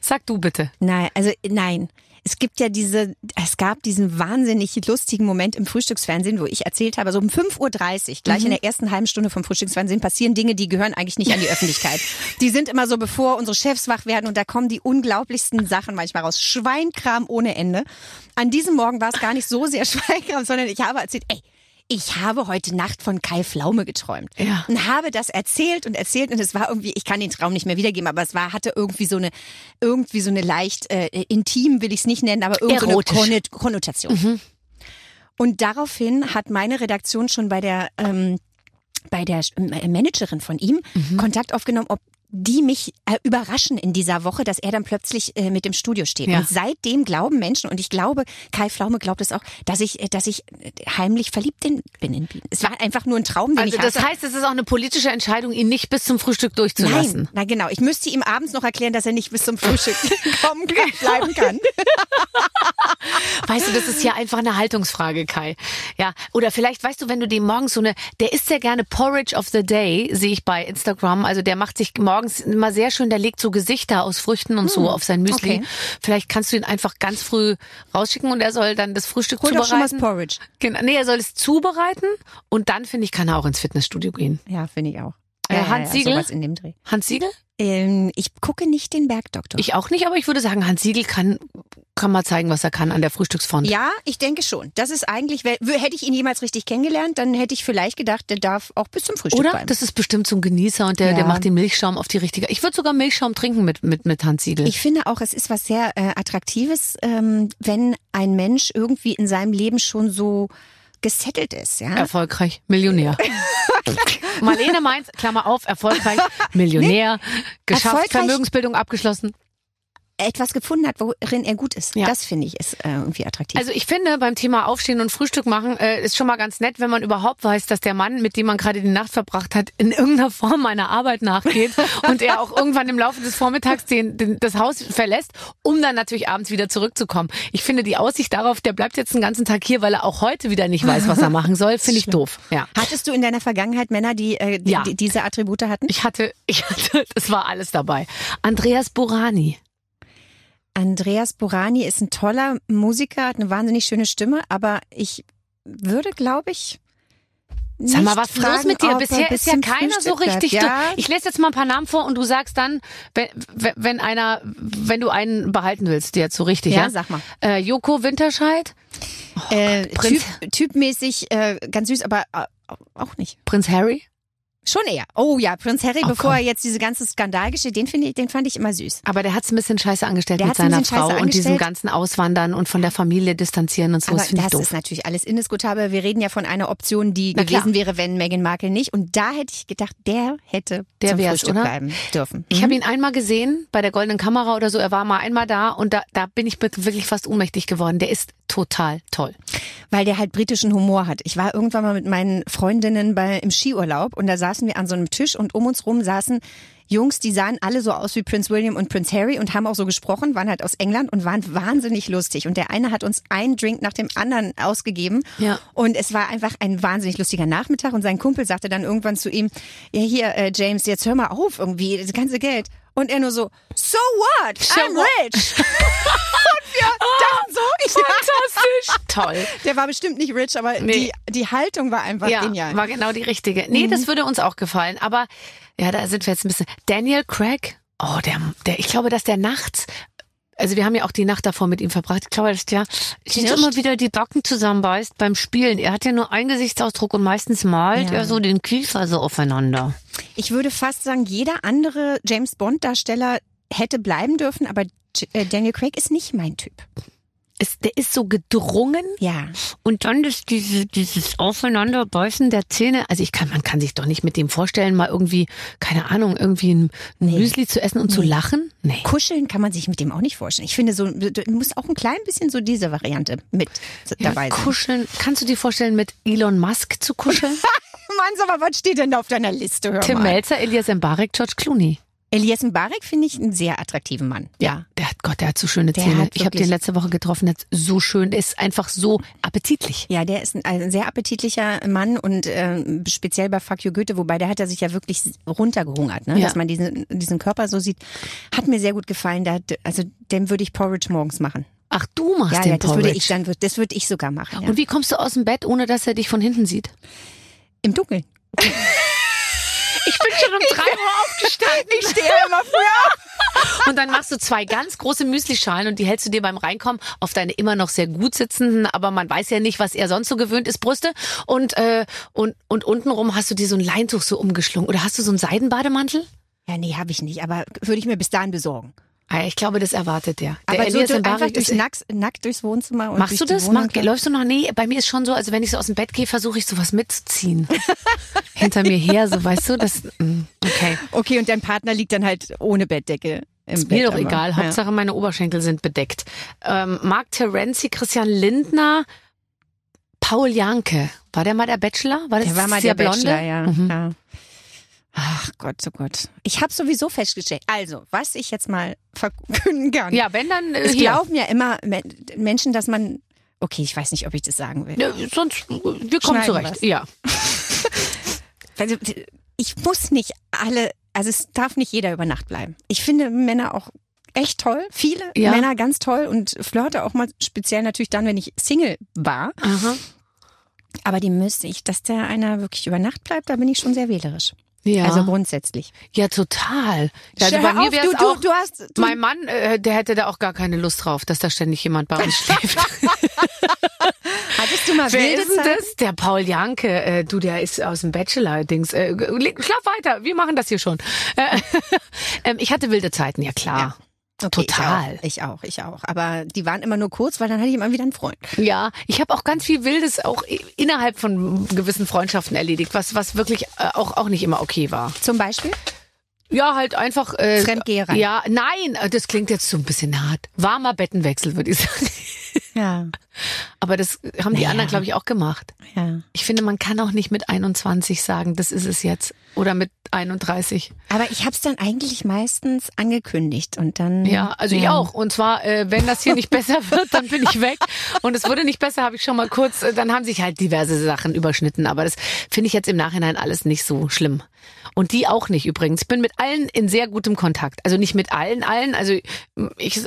Sag du bitte. Nein, also nein. Es gibt ja diese, es gab diesen wahnsinnig lustigen Moment im Frühstücksfernsehen, wo ich erzählt habe, so um 5.30 Uhr, gleich in der ersten halben Stunde vom Frühstücksfernsehen, passieren Dinge, die gehören eigentlich nicht an die Öffentlichkeit. Die sind immer so, bevor unsere Chefs wach werden und da kommen die unglaublichsten Sachen manchmal raus. Schweinkram ohne Ende. An diesem Morgen war es gar nicht so sehr Schweinkram, sondern ich habe erzählt, ey, ich habe heute Nacht von Kai Pflaume geträumt. Ja. Und habe das erzählt und erzählt und es war irgendwie, ich kann den Traum nicht mehr wiedergeben, aber es war, hatte irgendwie so eine, irgendwie so eine leicht äh, intim will ich es nicht nennen, aber irgendwie so Erotisch. eine Konnot- Konnotation. Und daraufhin hat meine Redaktion schon bei der ähm, bei der Managerin von ihm Kontakt aufgenommen, ob die mich äh, überraschen in dieser Woche, dass er dann plötzlich äh, mit dem Studio steht. Ja. Und seitdem glauben Menschen, und ich glaube, Kai Pflaume glaubt es auch, dass ich, äh, dass ich äh, heimlich verliebt in, bin in Bienen. Es war einfach nur ein Traum, den Also ich das hatte. heißt, es ist auch eine politische Entscheidung, ihn nicht bis zum Frühstück durchzulassen. Nein, na genau. Ich müsste ihm abends noch erklären, dass er nicht bis zum Frühstück kommen kann, bleiben kann. Weißt du, das ist ja einfach eine Haltungsfrage, Kai. Ja, oder vielleicht weißt du, wenn du dem morgens so eine, der isst sehr gerne Porridge of the Day, sehe ich bei Instagram. Also der macht sich morgens immer sehr schön, der legt so Gesichter aus Früchten und so auf sein Müsli. okay. Vielleicht kannst du ihn einfach ganz früh rausschicken und er soll dann das Frühstück Hol doch schon mal zubereiten. Porridge. Genau, nee, er soll es zubereiten und dann finde ich, kann er auch ins Fitnessstudio gehen. Ja, finde ich auch. Äh, Hans Siegel? Sowas in dem Dreh. Hans Siegel? Ähm, ich gucke nicht den Bergdoktor. Ich auch nicht, aber ich würde sagen, Hans Siegel kann, kann mal zeigen, was er kann an der Frühstücksfront. Ja, ich denke schon. Das ist eigentlich, hätte ich ihn jemals richtig kennengelernt, dann hätte ich vielleicht gedacht, der darf auch bis zum Frühstück Oder? bleiben. Das ist bestimmt so ein Genießer und der, der Ja. macht den Milchschaum auf die richtige. Ich würde sogar Milchschaum trinken mit, mit, mit Hans Siegel. Ich finde auch, es ist was sehr äh, Attraktives, ähm, wenn ein Mensch irgendwie in seinem Leben schon so gesettelt ist. Ja? Erfolgreich, Millionär. Marlene Mainz, Klammer auf, erfolgreich, Millionär, geschafft, Erfolgreich- Vermögensbildung abgeschlossen. Etwas gefunden hat, worin er gut ist. Ja. Das finde ich ist äh, irgendwie attraktiv. Also ich finde, beim Thema Aufstehen und Frühstück machen äh, ist schon mal ganz nett, wenn man überhaupt weiß, dass der Mann, mit dem man gerade die Nacht verbracht hat, in irgendeiner Form einer Arbeit nachgeht und er auch irgendwann im Laufe des Vormittags den, den, das Haus verlässt, um dann natürlich abends wieder zurückzukommen. Ich finde die Aussicht darauf, der bleibt jetzt den ganzen Tag hier, weil er auch heute wieder nicht weiß, was er machen soll, finde ich doof. Ja. Hattest du in deiner Vergangenheit Männer, die, äh, die, Ja. die diese Attribute hatten? Ich hatte, ich hatte, das war alles dabei. Andreas Borani. Andreas Borani ist ein toller Musiker, hat eine wahnsinnig schöne Stimme, aber ich würde, glaube ich, Sag mal, was ist los fragen, mit dir? er Bisher bis ist ja keiner so Frühstück bleibt. richtig. Ja, ich lese jetzt mal ein paar Namen vor und du sagst dann, wenn, wenn einer, wenn du einen behalten willst, jetzt so richtig, ja? Ja, sag mal. Äh, Joko Winterscheid, äh, Prinz- typ, typmäßig äh, ganz süß, aber äh, auch nicht. Prinz Harry. Schon eher. Oh ja, Prinz Harry, Oh, bevor komm. er jetzt diese ganze Skandalgeschichte, den finde ich, den fand ich immer süß. Aber der hat's ein bisschen scheiße angestellt Der mit seiner Frau scheiße und diesem angestellt. ganzen Auswandern und von der Familie distanzieren und so. Aber das das ist natürlich alles indiskutabel. Wir reden ja von einer Option, die Na gewesen klar. wäre, wenn Meghan Markle nicht. Und da hätte ich gedacht, der hätte Der zum Frühstück oder? bleiben dürfen. Ich Mhm. habe ihn einmal gesehen bei der Goldenen Kamera oder so. Er war mal einmal da und da, da bin ich wirklich fast ohnmächtig geworden. Der ist total toll. weil der halt britischen Humor hat. Ich war irgendwann mal mit meinen Freundinnen bei, im Skiurlaub und da saßen wir an so einem Tisch und um uns rum saßen Jungs, die sahen alle so aus wie Prince William und Prince Harry und haben auch so gesprochen, waren halt aus England und waren wahnsinnig lustig. Und der eine hat uns einen Drink nach dem anderen ausgegeben. Ja. Und es war einfach ein wahnsinnig lustiger Nachmittag. Und sein Kumpel sagte dann irgendwann zu ihm, ja hier, äh, James, jetzt hör mal auf irgendwie, das ganze Geld. Und er nur so, so what? I'm rich. und wir dachten so, ich Fantastisch. Toll. der war bestimmt nicht rich, aber Nee. die, die Haltung war einfach Ja, genial. war genau die richtige. Nee, Mhm. das würde uns auch gefallen. Aber ja, da sind wir jetzt ein bisschen. Daniel Craig. Oh, der, der, ich glaube, dass der nachts. Also wir haben ja auch die Nacht davor mit ihm verbracht. Ich glaube, dass der sich immer wieder die Backen zusammenbeißt beim Spielen. Er hat ja nur einen Gesichtsausdruck und meistens malt Ja. er so den Kiefer so aufeinander. Ich würde fast sagen, jeder andere James Bond Darsteller hätte bleiben dürfen, aber äh, Daniel Craig ist nicht mein Typ. Es, der ist so gedrungen Ja. und dann das, diese, dieses Aufeinanderbeißen der Zähne. Also ich kann, man kann sich doch nicht mit dem vorstellen, mal irgendwie, keine Ahnung, irgendwie ein, ein Müsli zu essen und zu lachen. Nee. Kuscheln kann man sich mit dem auch nicht vorstellen. Ich finde so, du musst auch ein klein bisschen so diese Variante mit Ja, dabei sein. kuscheln. Kannst du dir vorstellen, mit Elon Musk zu kuscheln? Mann, sag mal, was steht denn da auf deiner Liste? Hör Tim mal. Melzer, Elias Mbarek, George Clooney. Elias Mbarek finde ich einen sehr attraktiven Mann. Ja. Der hat Gott, der hat so schöne Der Zähne. Ich habe den letzte Woche getroffen, der hat so schön, der ist einfach so appetitlich. Ja, der ist ein, ein sehr appetitlicher Mann und äh, speziell bei Fuck You Goethe, wobei der hat er sich ja wirklich runtergehungert, ne? Ja. dass man diesen, diesen Körper so sieht. Hat mir sehr gut gefallen. Der, also dem würde ich Porridge morgens machen. Ach, du machst Ja, den ja, das Porridge. würde ich dann, das würde ich sogar machen. Ja. Und wie kommst du aus dem Bett, ohne dass er dich von hinten sieht? Im Dunkeln. Ich bin schon um drei Uhr aufgestanden. Ich stehe immer früher. Und dann machst du zwei ganz große Müslischalen und die hältst du dir beim Reinkommen auf deine immer noch sehr gut sitzenden, aber man weiß ja nicht, was er sonst so gewöhnt ist, Brüste. Und, äh, und, und untenrum hast du dir so ein Leintuch so umgeschlungen. Oder hast du so einen Seidenbademantel? Ja, nee, habe ich nicht, aber würde ich mir bis dahin besorgen. Ah, ich glaube, das erwartet der. der Aber so Elias du, Mbarek einfach durchs ist- nackt, nackt durchs Wohnzimmer und Machst durch du das? Mach, läufst du noch? Nee, bei mir ist schon so, also wenn ich so aus dem Bett gehe, versuche ich sowas mitzuziehen. Hinter mir her, so weißt du, das, mm, okay. Okay, und dein Partner liegt dann halt ohne Bettdecke im Ist Bett. mir doch aber- egal. Ja. Hauptsache meine Oberschenkel sind bedeckt. Ähm, Mark Terenzi, Christian Lindner, Paul Janke. War der mal der Bachelor? War das Der war mal der der Blonde? Bachelor, ja. Mhm. ja. Ach Gott, oh Gott. Ich habe sowieso festgestellt. Also, was ich jetzt mal verkünden kann. Ja, wenn dann äh, es hier. glauben ja immer Men- Menschen, dass man. Okay, ich weiß nicht, ob ich das sagen will. Ja, sonst, wir kommen Schneiden zurecht. wir's. Ja. Also, ich muss nicht alle. Also, es darf nicht jeder über Nacht bleiben. Ich finde Männer auch echt toll. Viele Ja. Männer ganz toll und flirte auch mal speziell natürlich dann, wenn ich Single war. Aha. Aber die müsste ich, dass der einer wirklich über Nacht bleibt, da bin ich schon sehr wählerisch. Ja. Also grundsätzlich. ja, total. Ja, also bei mir auf, du, du, auch. du hast, du, mein Mann, äh, der hätte da auch gar keine Lust drauf, dass da ständig jemand bei uns schläft. hattest du mal Wer wilde ist Zeit? das? Der Paul Janke. Äh, du, der ist aus dem Bachelor-Dings. Äh, schlaf weiter, wir machen das hier schon. Äh, ähm, ich hatte wilde Zeiten, ja klar. Okay, Total. Ich auch, ich auch, ich auch. Aber die waren immer nur kurz, weil dann hatte ich immer wieder einen Freund. Ja, ich habe auch ganz viel Wildes auch innerhalb von gewissen Freundschaften erledigt, was was wirklich äh, auch auch nicht immer okay war. Zum Beispiel? Ja, halt einfach äh, Fremdgeherei. Ja, nein, äh, das klingt jetzt so ein bisschen hart. Warmer Bettenwechsel, würde ich sagen. Ja. Aber das haben die Naja. anderen, glaube ich, auch gemacht. ja. Ich finde, man kann auch nicht mit 21 sagen, das ist es jetzt. Oder mit 31. Aber ich habe es dann eigentlich meistens angekündigt und dann. Ja, also ich auch. Und zwar, äh, wenn das hier nicht besser wird, dann bin ich weg. Und es wurde nicht besser, habe ich schon mal kurz, äh, dann haben sich halt diverse Sachen überschnitten. Aber das finde ich jetzt im Nachhinein alles nicht so schlimm. Und die auch nicht übrigens. Ich bin mit allen in sehr gutem Kontakt. Also nicht mit allen, allen. Also ich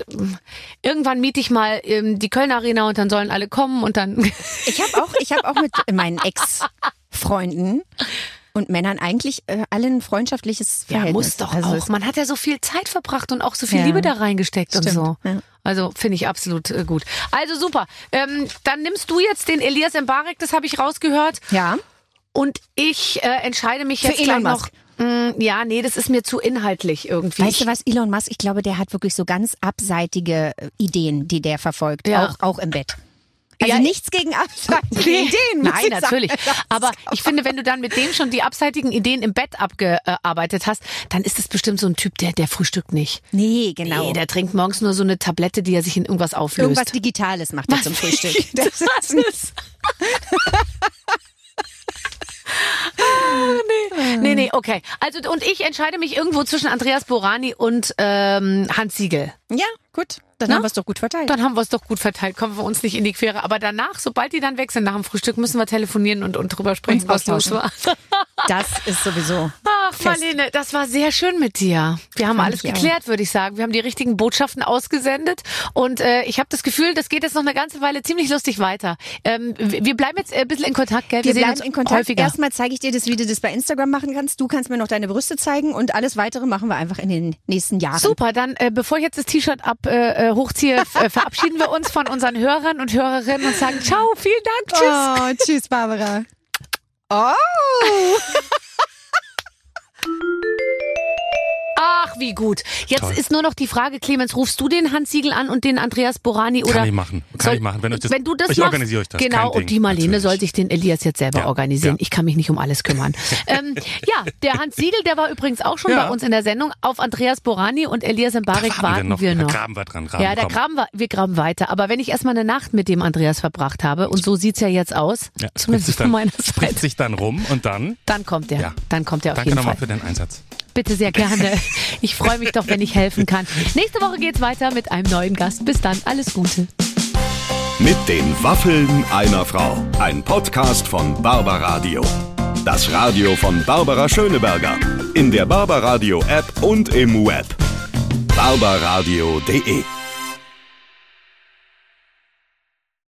irgendwann miete ich mal ähm, die Köln Arena und dann sollen alle kommen und dann. Ich habe auch, ich habe auch mit meinen Ex Freunden und Männern eigentlich äh, allen ein freundschaftliches Ja, Verhältnis. muss doch Also auch. Man hat ja so viel Zeit verbracht und auch so viel Ja. Liebe da reingesteckt und Stimmt, so. ja. Also finde ich absolut äh, gut. Also super. Ähm, dann nimmst du jetzt den Elias Mbarek, das habe ich rausgehört. Ja. Und ich äh, entscheide mich Für jetzt gleich Elon noch. Musk. Mm, ja, nee, das ist mir zu inhaltlich irgendwie. Weißt du was, Elon Musk, ich glaube, der hat wirklich so ganz abseitige äh, Ideen, die der verfolgt, Ja. auch, auch im Bett. Also Ja, nichts gegen abseitige Nee, Ideen. Nein, sagen. natürlich. Aber ich finde, wenn du dann mit dem schon die abseitigen Ideen im Bett abgearbeitet hast, dann ist das bestimmt so ein Typ, der, der frühstückt nicht. Nee, genau. Nee, der trinkt morgens nur so eine Tablette, die er sich in irgendwas auflöst. Irgendwas Digitales macht er zum Frühstück. Das ist es. ah, nee. nee, nee, okay. Also und ich entscheide mich irgendwo zwischen Andreas Borani und ähm, Hans Siegel. Ja, gut. Dann Na? haben wir es doch gut verteilt. Dann haben wir es doch gut verteilt, kommen wir uns nicht in die Quere. Aber danach, sobald die dann weg sind nach dem Frühstück, müssen wir telefonieren und, und drüber sprechen, Uns was los war. Das ist sowieso. Ach, Fest. Marlene, das war sehr schön mit dir. Wir haben Fand alles geklärt, würde ich sagen. Wir haben die richtigen Botschaften ausgesendet und äh, ich habe das Gefühl, das geht jetzt noch eine ganze Weile ziemlich lustig weiter. Ähm, wir wir bleiben jetzt äh, ein bisschen in Kontakt, gell? Wir sehen bleiben in Kontakt. häufiger. Erstmal zeige ich dir das, wie du das bei Instagram machen kannst. Du kannst mir noch deine Brüste zeigen und alles weitere machen wir einfach in den nächsten Jahren. Super, dann äh, bevor ich jetzt das T-Shirt ab äh, äh, hochziehe, äh, verabschieden wir uns von unseren Hörern und Hörerinnen und sagen Ciao, vielen Dank, tschüss. Oh, tschüss, Barbara. Oh. Ach, wie gut. Jetzt Toll. ist nur noch die Frage, Clemens, rufst du den Hans Siegel an und den Andreas Borani oder Kann ich machen. Kann soll- ich machen. Wenn euch das, wenn du das ich machst, organisiere euch das. Genau, Kein und die Marlene natürlich. soll sich den Elias jetzt selber Ja, organisieren. ja. Ich kann mich nicht um alles kümmern. ähm, ja, der Hans Siegel, der war übrigens auch schon Ja. bei uns in der Sendung. Auf Andreas Borani und Elias Mbarek warten wir noch. Da graben wir dran. Graben, Ja, da graben wir, wir graben weiter. Aber wenn ich erstmal eine Nacht mit dem Andreas verbracht habe, und so sieht's ja jetzt aus, Ja, zumindest sich von dann, meiner Seite, sich dann rum und dann. dann kommt er. Ja. Dann kommt er auf Danke jeden nochmal Fall. für den Einsatz. Bitte sehr gerne. Ich freue mich doch, wenn ich helfen kann. Nächste Woche geht's weiter mit einem neuen Gast. Bis dann, alles Gute. Mit den Waffeln einer Frau. Ein Podcast von Barbaradio. Das Radio von Barbara Schöneberger. In der Barbaradio App und im Web. barbaradio.de